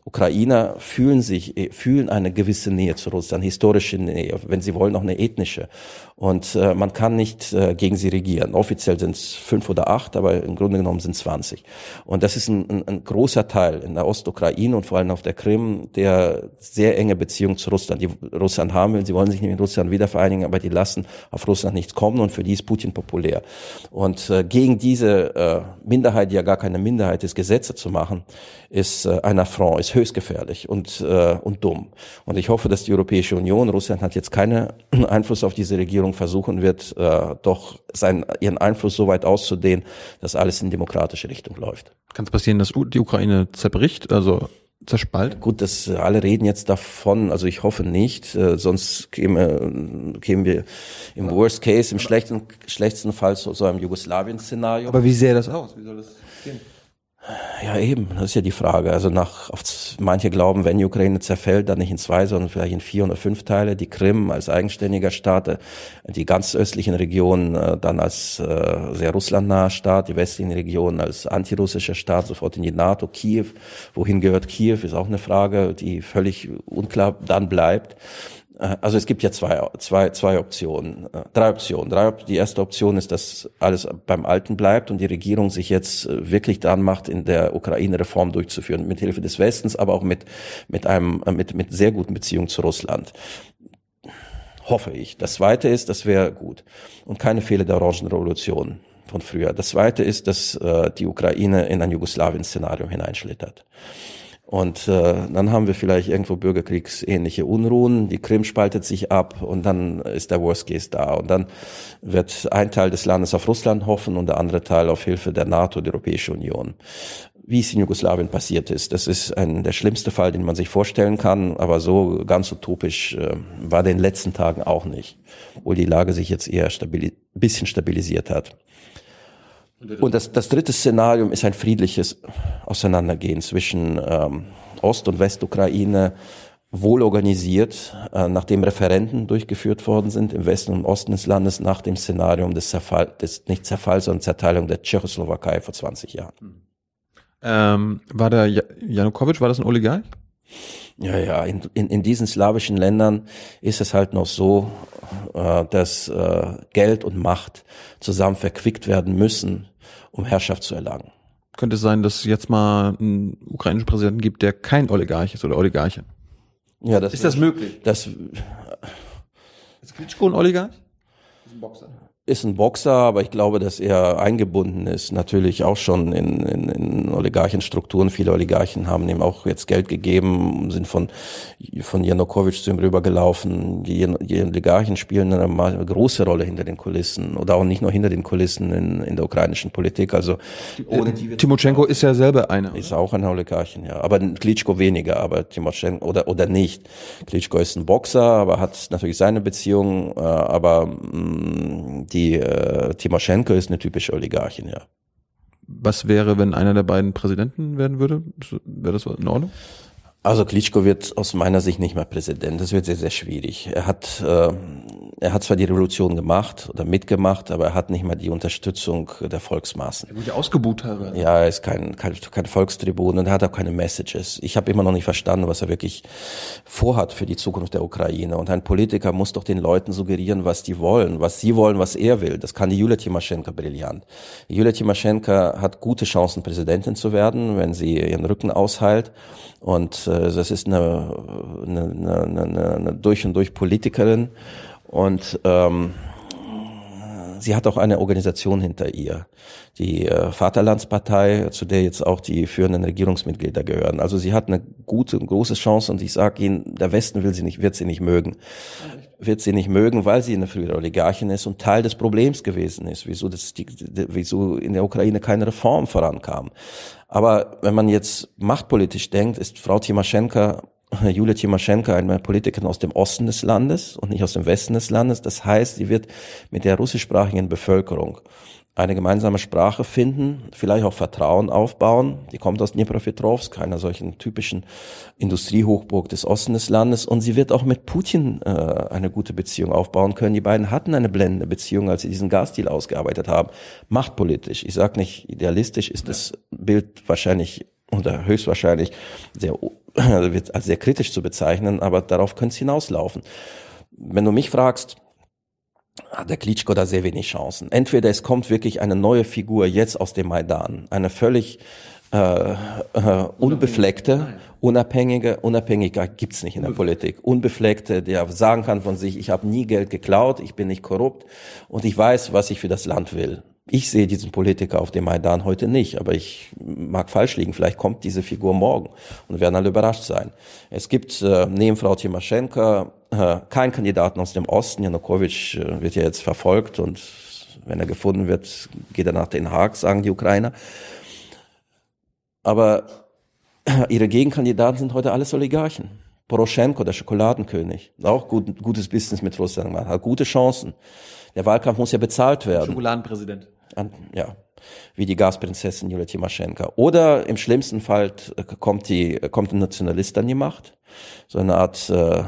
Ukrainer fühlen sich, äh, fühlen eine gewisse Nähe zu Russland, historische Nähe, wenn sie wollen auch eine ethnische. Und äh, man kann nicht äh, gegen sie regieren. Offiziell sind es fünf oder acht, aber im Grunde genommen sind es 20. Und das ist ein, ein, ein großer Teil in der Ostukraine und vor allem auf der Krim, der sehr enge Beziehung zu Russland, die Russland haben will. Sie wollen sich nicht mit Russland wiedervereinigen, aber die lassen auf Russland nichts kommen und für die ist Putin populär. Und äh, gegen diese äh, Minderheit, die ja gar keine Minderheit ist, Gesetze zu machen, ist äh, ein Affront, ist höchst gefährlich und, äh, und dumm. Und ich hoffe, dass die Europäische Union, Russland hat jetzt keinen (clears throat) Einfluss auf diese Regierung, Regierung versuchen wird, äh, doch seinen, ihren Einfluss so weit auszudehnen, dass alles in demokratische Richtung läuft. Kann es passieren, dass die Ukraine zerbricht, also zerspalt? Gut, das alle reden jetzt davon, also ich hoffe nicht, äh, sonst käme, kämen wir im Worst Case, im schlechten, schlechtesten Fall zu so einem Jugoslawien-Szenario. Aber wie sähe das aus? Wie soll das gehen? Ja, eben, das ist ja die Frage. Also nach, auf, manche glauben, wenn die Ukraine zerfällt, dann nicht in zwei, sondern vielleicht in vier oder fünf Teile. Die Krim als eigenständiger Staat, äh, die ganz östlichen Regionen äh, dann als äh, sehr russlandnaher Staat, die westlichen Regionen als antirussischer Staat, sofort in die NATO, Kiew. Wohin gehört Kiew, ist auch eine Frage, die völlig unklar dann bleibt. Äh, also es gibt ja zwei, zwei, zwei Optionen, äh, drei Optionen. Drei, die erste Option ist, dass alles beim Alten bleibt und die Regierung sich jetzt äh, wirklich dran macht, in der Ukraine Reform durchzuführen, mit Hilfe des Westens, aber auch mit, mit einem, mit, mit sehr guten Beziehungen zu Russland. Hoffe ich. Das zweite ist, das wäre gut. Und keine Fehler der Orangenrevolution von früher. Das zweite ist, dass äh, die Ukraine in ein Jugoslawien-Szenario hineinschlittert. Und äh, dann haben wir vielleicht irgendwo bürgerkriegsähnliche Unruhen, die Krim spaltet sich ab und dann ist der Worst Case da. Und dann wird ein Teil des Landes auf Russland hoffen und der andere Teil auf Hilfe der NATO, der Europäischen Union. Wie es in Jugoslawien passiert ist, das ist ein, der schlimmste Fall, den man sich vorstellen kann, aber so ganz utopisch äh, war den letzten Tagen auch nicht, obwohl die Lage sich jetzt eher stabili bisschen stabilisiert hat. Und das, das dritte Szenarium ist ein friedliches Auseinandergehen zwischen ähm, Ost- und Westukraine, wohl organisiert, äh, nachdem Referenten durchgeführt worden sind im Westen und Osten des Landes nach dem Szenarium des Zerfall, des nicht Zerfall, sondern Zerteilung der Tschechoslowakei vor 20 Jahren. Ähm, war der Janukowitsch, war das ein Oligarch? Ja, ja, in, in, in diesen slawischen Ländern ist es halt noch so, äh, dass äh, Geld und Macht zusammen verquickt werden müssen, um Herrschaft zu erlangen. Könnte es sein, dass es jetzt mal einen ukrainischen Präsidenten gibt, der kein Oligarch ist oder Oligarche? Ja, das ist das möglich? Das ist Klitschko ein Oligarch? Das ist ein Boxer ist ein Boxer, aber ich glaube, dass er eingebunden ist, natürlich auch schon in, in, in Oligarchenstrukturen. Viele Oligarchen haben ihm auch jetzt Geld gegeben, sind von, von Janukowitsch zu ihm rübergelaufen. Die, die Oligarchen spielen eine große Rolle hinter den Kulissen oder auch nicht nur hinter den Kulissen in, in der ukrainischen Politik. Also ohne die Timoschenko ist ja selber einer. Ist auch ein Oligarchen, ja. Aber Klitschko weniger, aber Timoschenko oder, oder nicht. Klitschko ist ein Boxer, aber hat natürlich seine Beziehungen, äh, aber mh, mm, die äh, Timoschenko ist eine typische Oligarchin, ja. Was wäre, wenn einer der beiden Präsidenten werden würde? Wäre das in Ordnung? Also Klitschko wird aus meiner Sicht nicht mehr Präsident. Das wird sehr, sehr schwierig. Er hat, äh, er hat zwar die Revolution gemacht oder mitgemacht, aber er hat nicht mehr die Unterstützung der Volksmassen. Er wurde ausgebucht haben. Ja, er ist kein, kein, kein Volkstribun und er hat auch keine Messages. Ich habe immer noch nicht verstanden, was er wirklich vorhat für die Zukunft der Ukraine. Und ein Politiker muss doch den Leuten suggerieren, was die wollen, was sie wollen, was er will. Das kann die Julia Timoschenko brillant. Julia Timoschenko hat gute Chancen, Präsidentin zu werden, wenn sie ihren Rücken ausheilt. Und äh, das ist eine, eine, eine, eine durch und durch Politikerin. Und ähm, sie hat auch eine Organisation hinter ihr, die äh, Vaterlandspartei, zu der jetzt auch die führenden Regierungsmitglieder gehören. Also sie hat eine gute, große Chance und ich sage Ihnen, der Westen will sie nicht, wird sie nicht mögen. wird sie nicht mögen, weil sie eine frühere Oligarchin ist und Teil des Problems gewesen ist, wieso, das, die, wieso in der Ukraine keine Reform vorankam. Aber wenn man jetzt machtpolitisch denkt, ist Frau Timoschenko Julia Timoschenko, eine Politikerin aus dem Osten des Landes und nicht aus dem Westen des Landes. Das heißt, sie wird mit der russischsprachigen Bevölkerung eine gemeinsame Sprache finden, vielleicht auch Vertrauen aufbauen. Die kommt aus Dnipropetrovsk, einer solchen typischen Industriehochburg des Osten des Landes. Und sie wird auch mit Putin äh, eine gute Beziehung aufbauen können. Die beiden hatten eine blendende Beziehung, als sie diesen Gasdeal ausgearbeitet haben. Machtpolitisch, ich sage nicht idealistisch, ist das Bild wahrscheinlich oder höchstwahrscheinlich sehr, als sehr kritisch zu bezeichnen, aber darauf könnte es hinauslaufen. Wenn du mich fragst, hat der Klitschko da sehr wenig Chancen. Entweder es kommt wirklich eine neue Figur jetzt aus dem Maidan, eine völlig äh, äh, unbefleckte, unabhängige, Unabhängigkeit gibt's nicht in der Politik. Unbefleckte, der sagen kann von sich, ich habe nie Geld geklaut, ich bin nicht korrupt und ich weiß, was ich für das Land will. Ich sehe diesen Politiker auf dem Maidan heute nicht, aber ich mag falsch liegen. Vielleicht kommt diese Figur morgen und werden alle überrascht sein. Es gibt äh, neben Frau Timoschenko äh, keinen Kandidaten aus dem Osten. Janukowitsch äh, wird ja jetzt verfolgt und wenn er gefunden wird, geht er nach Den Haag, sagen die Ukrainer. Aber äh, ihre Gegenkandidaten sind heute alles Oligarchen. Poroschenko, der Schokoladenkönig, auch gut, gutes Business mit Russland, hat gute Chancen. Der Wahlkampf muss ja bezahlt werden. Schokoladenpräsident an, ja, wie die Gasprinzessin Julia Timoschenko. Oder im schlimmsten Fall äh, kommt die, kommt ein Nationalist an die Macht. So eine Art, äh,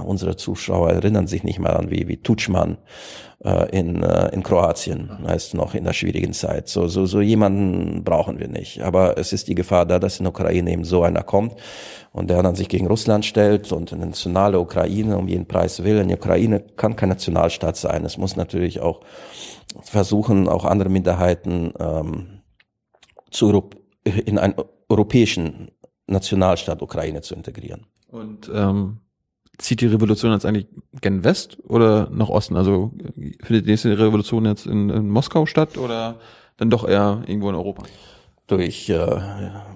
unsere Zuschauer erinnern sich nicht mehr an, wie, wie Tutschmann äh, in, äh, in Kroatien, heißt noch in der schwierigen Zeit. So, so, so jemanden brauchen wir nicht. Aber es ist die Gefahr da, dass in der Ukraine eben so einer kommt und der dann sich gegen Russland stellt und eine nationale Ukraine um jeden Preis will. Eine Ukraine kann kein Nationalstaat sein. Es muss natürlich auch versuchen, auch andere Minderheiten ähm, zu, in einen europäischen Nationalstaat Ukraine zu integrieren. Und ähm, zieht die Revolution jetzt eigentlich gen West oder nach Osten? Also findet die nächste Revolution jetzt in, in Moskau statt oder dann doch eher irgendwo in Europa? Du, ich äh,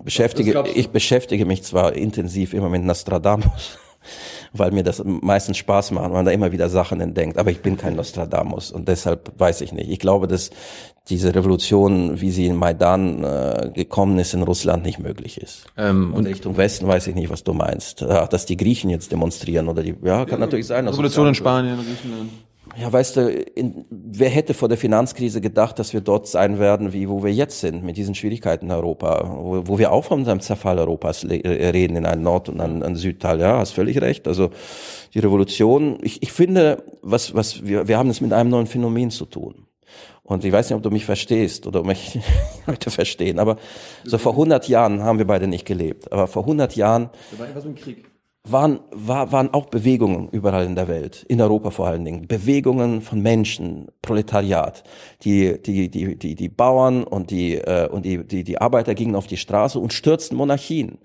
beschäftige, ich beschäftige mich zwar intensiv immer mit Nostradamus, weil mir das meistens Spaß macht, weil man da immer wieder Sachen entdeckt. Aber ich bin kein Nostradamus und deshalb weiß ich nicht. Ich glaube, dass diese Revolution, wie sie in Maidan äh, gekommen ist, in Russland nicht möglich ist. Ähm, und Richtung Westen weiß ich nicht, was du meinst. Ach, dass die Griechen jetzt demonstrieren oder die, ja, kann ja, natürlich sein. Revolution in Spanien, Griechenland. Ja, weißt du, in, wer hätte vor der Finanzkrise gedacht, dass wir dort sein werden, wie wo wir jetzt sind, mit diesen Schwierigkeiten in Europa, wo, wo wir auch von einem Zerfall Europas äh, reden, in einem Nord- und einem, einem Südteil. Ja, hast völlig recht. Also die Revolution, ich, ich finde, was, was wir, wir haben es mit einem neuen Phänomen zu tun. Und ich weiß nicht, ob du mich verstehst oder ob mich (laughs) Leute verstehen, aber so vor 100 Jahren haben wir beide nicht gelebt. Aber vor 100 Jahren. Da war etwas im Krieg waren, war, waren auch Bewegungen überall in der Welt, in Europa vor allen Dingen, Bewegungen von Menschen, Proletariat, die die die die die Bauern und die äh, und die die die Arbeiter gingen auf die Straße und stürzten Monarchien.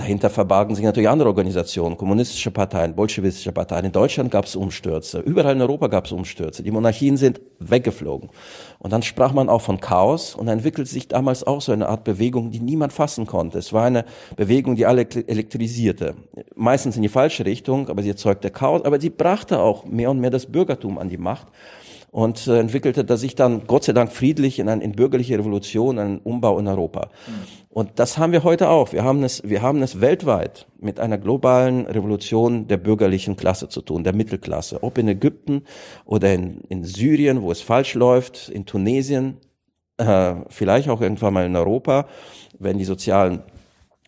Dahinter verbargen sich natürlich andere Organisationen, kommunistische Parteien, bolschewistische Parteien. In Deutschland gab es Umstürze, überall in Europa gab es Umstürze. Die Monarchien sind weggeflogen. Und dann sprach man auch von Chaos und entwickelt sich damals auch so eine Art Bewegung, die niemand fassen konnte. Es war eine Bewegung, die alle elektrisierte. Meistens in die falsche Richtung, aber sie erzeugte Chaos, aber sie brachte auch mehr und mehr das Bürgertum an die Macht und äh, entwickelte da sich dann Gott sei Dank friedlich in eine in bürgerliche Revolution, einen Umbau in Europa. Mhm. Und das haben wir heute auch. Wir haben es, wir haben es weltweit mit einer globalen Revolution der bürgerlichen Klasse zu tun, der Mittelklasse. Ob in Ägypten oder in, in Syrien, wo es falsch läuft, in Tunesien, äh, vielleicht auch irgendwann mal in Europa, wenn die sozialen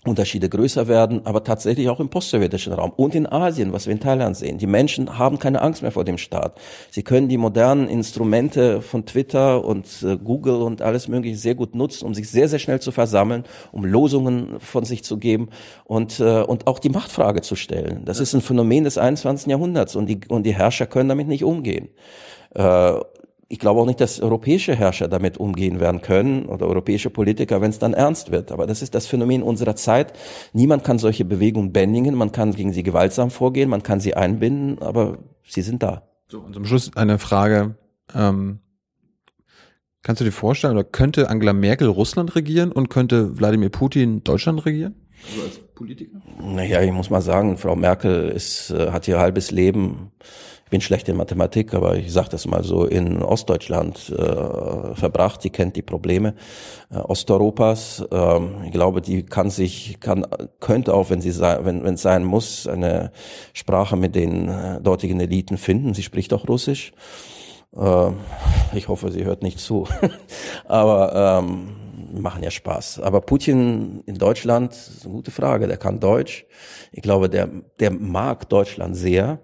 Unterschiede größer werden, aber tatsächlich auch im postsowjetischen Raum und in Asien, was wir in Thailand sehen. Die Menschen haben keine Angst mehr vor dem Staat. Sie können die modernen Instrumente von Twitter und äh, Google und alles Mögliche sehr gut nutzen, um sich sehr, sehr schnell zu versammeln, um Losungen von sich zu geben und, äh, und auch die Machtfrage zu stellen. Das ist ein Phänomen des 21. Jahrhunderts und die, und die Herrscher können damit nicht umgehen. Äh, ich glaube auch nicht, dass europäische Herrscher damit umgehen werden können oder europäische Politiker, wenn es dann ernst wird. Aber das ist das Phänomen unserer Zeit. Niemand kann solche Bewegungen bändigen, man kann gegen sie gewaltsam vorgehen, man kann sie einbinden, aber sie sind da. So, und zum Schluss eine Frage. Ähm, kannst du dir vorstellen, oder könnte Angela Merkel Russland regieren und könnte Wladimir Putin Deutschland regieren? Also Politiker? Naja, ich muss mal sagen, Frau Merkel ist, äh, hat ihr halbes Leben, bin schlecht in Mathematik, aber ich sage das mal so, in Ostdeutschland äh, verbracht. Die kennt die Probleme äh, Osteuropas. Ähm, ich glaube, die kann sich, kann, könnte auch, wenn sie wenn wenn es sein muss, eine Sprache mit den äh, dortigen Eliten finden. Sie spricht auch Russisch. Äh, ich hoffe, sie hört nicht zu. (laughs) aber ähm, machen ja Spaß. Aber Putin in Deutschland, ist eine gute Frage. Der kann Deutsch. Ich glaube, der, der mag Deutschland sehr.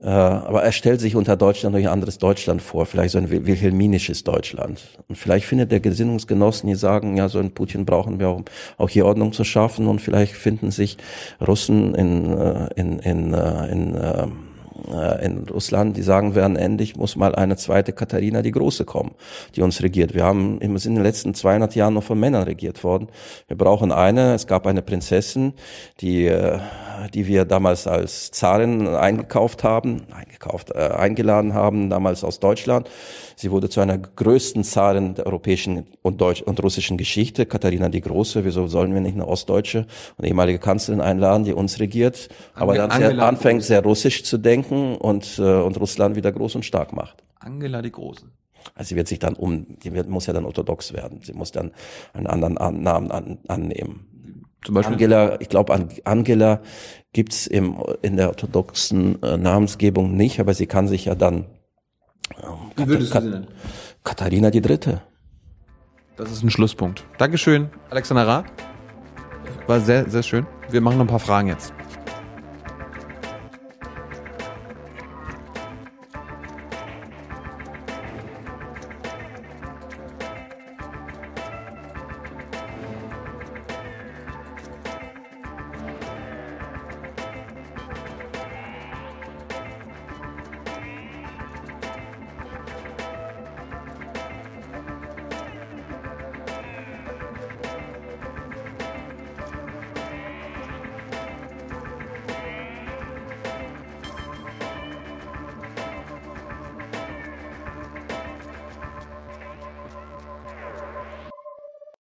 Äh, aber er stellt sich unter Deutschland durch ein anderes Deutschland vor, vielleicht so ein wilhelminisches Deutschland. Und vielleicht findet der Gesinnungsgenossen, die sagen, ja, so ein Putin brauchen wir auch, auch hier Ordnung zu schaffen. Und vielleicht finden sich Russen in, äh, in, in, äh, in, in in Russland, die sagen werden, endlich muss mal eine zweite Katharina die Große kommen, die uns regiert. Wir haben wir sind in den letzten 200 Jahren noch von Männern regiert worden. Wir brauchen eine. Es gab eine Prinzessin, die die wir damals als Zarin eingekauft haben, eingekauft, äh, eingeladen haben, damals aus Deutschland. Sie wurde zu einer größten Zarin der europäischen und deutsch und russischen Geschichte, Katharina die Große. Wieso sollen wir nicht eine ostdeutsche und ehemalige Kanzlerin einladen, die uns regiert, aber dann sehr, anfängt sehr russisch zu denken und, äh, und Russland wieder groß und stark macht. Angela die Große. Also sie wird sich dann um, die wird, muss ja dann orthodox werden. Sie muss dann einen anderen Namen an, annehmen. Zum Beispiel? Angela, ich glaube, an Angela gibt's im, in der orthodoxen äh, Namensgebung nicht, aber sie kann sich ja dann ähm, Wie würdest Kat du sie nennen? Katharina die Dritte. Das ist ein Schlusspunkt. Dankeschön, Alexander Rath. War sehr, sehr schön. Wir machen noch ein paar Fragen jetzt.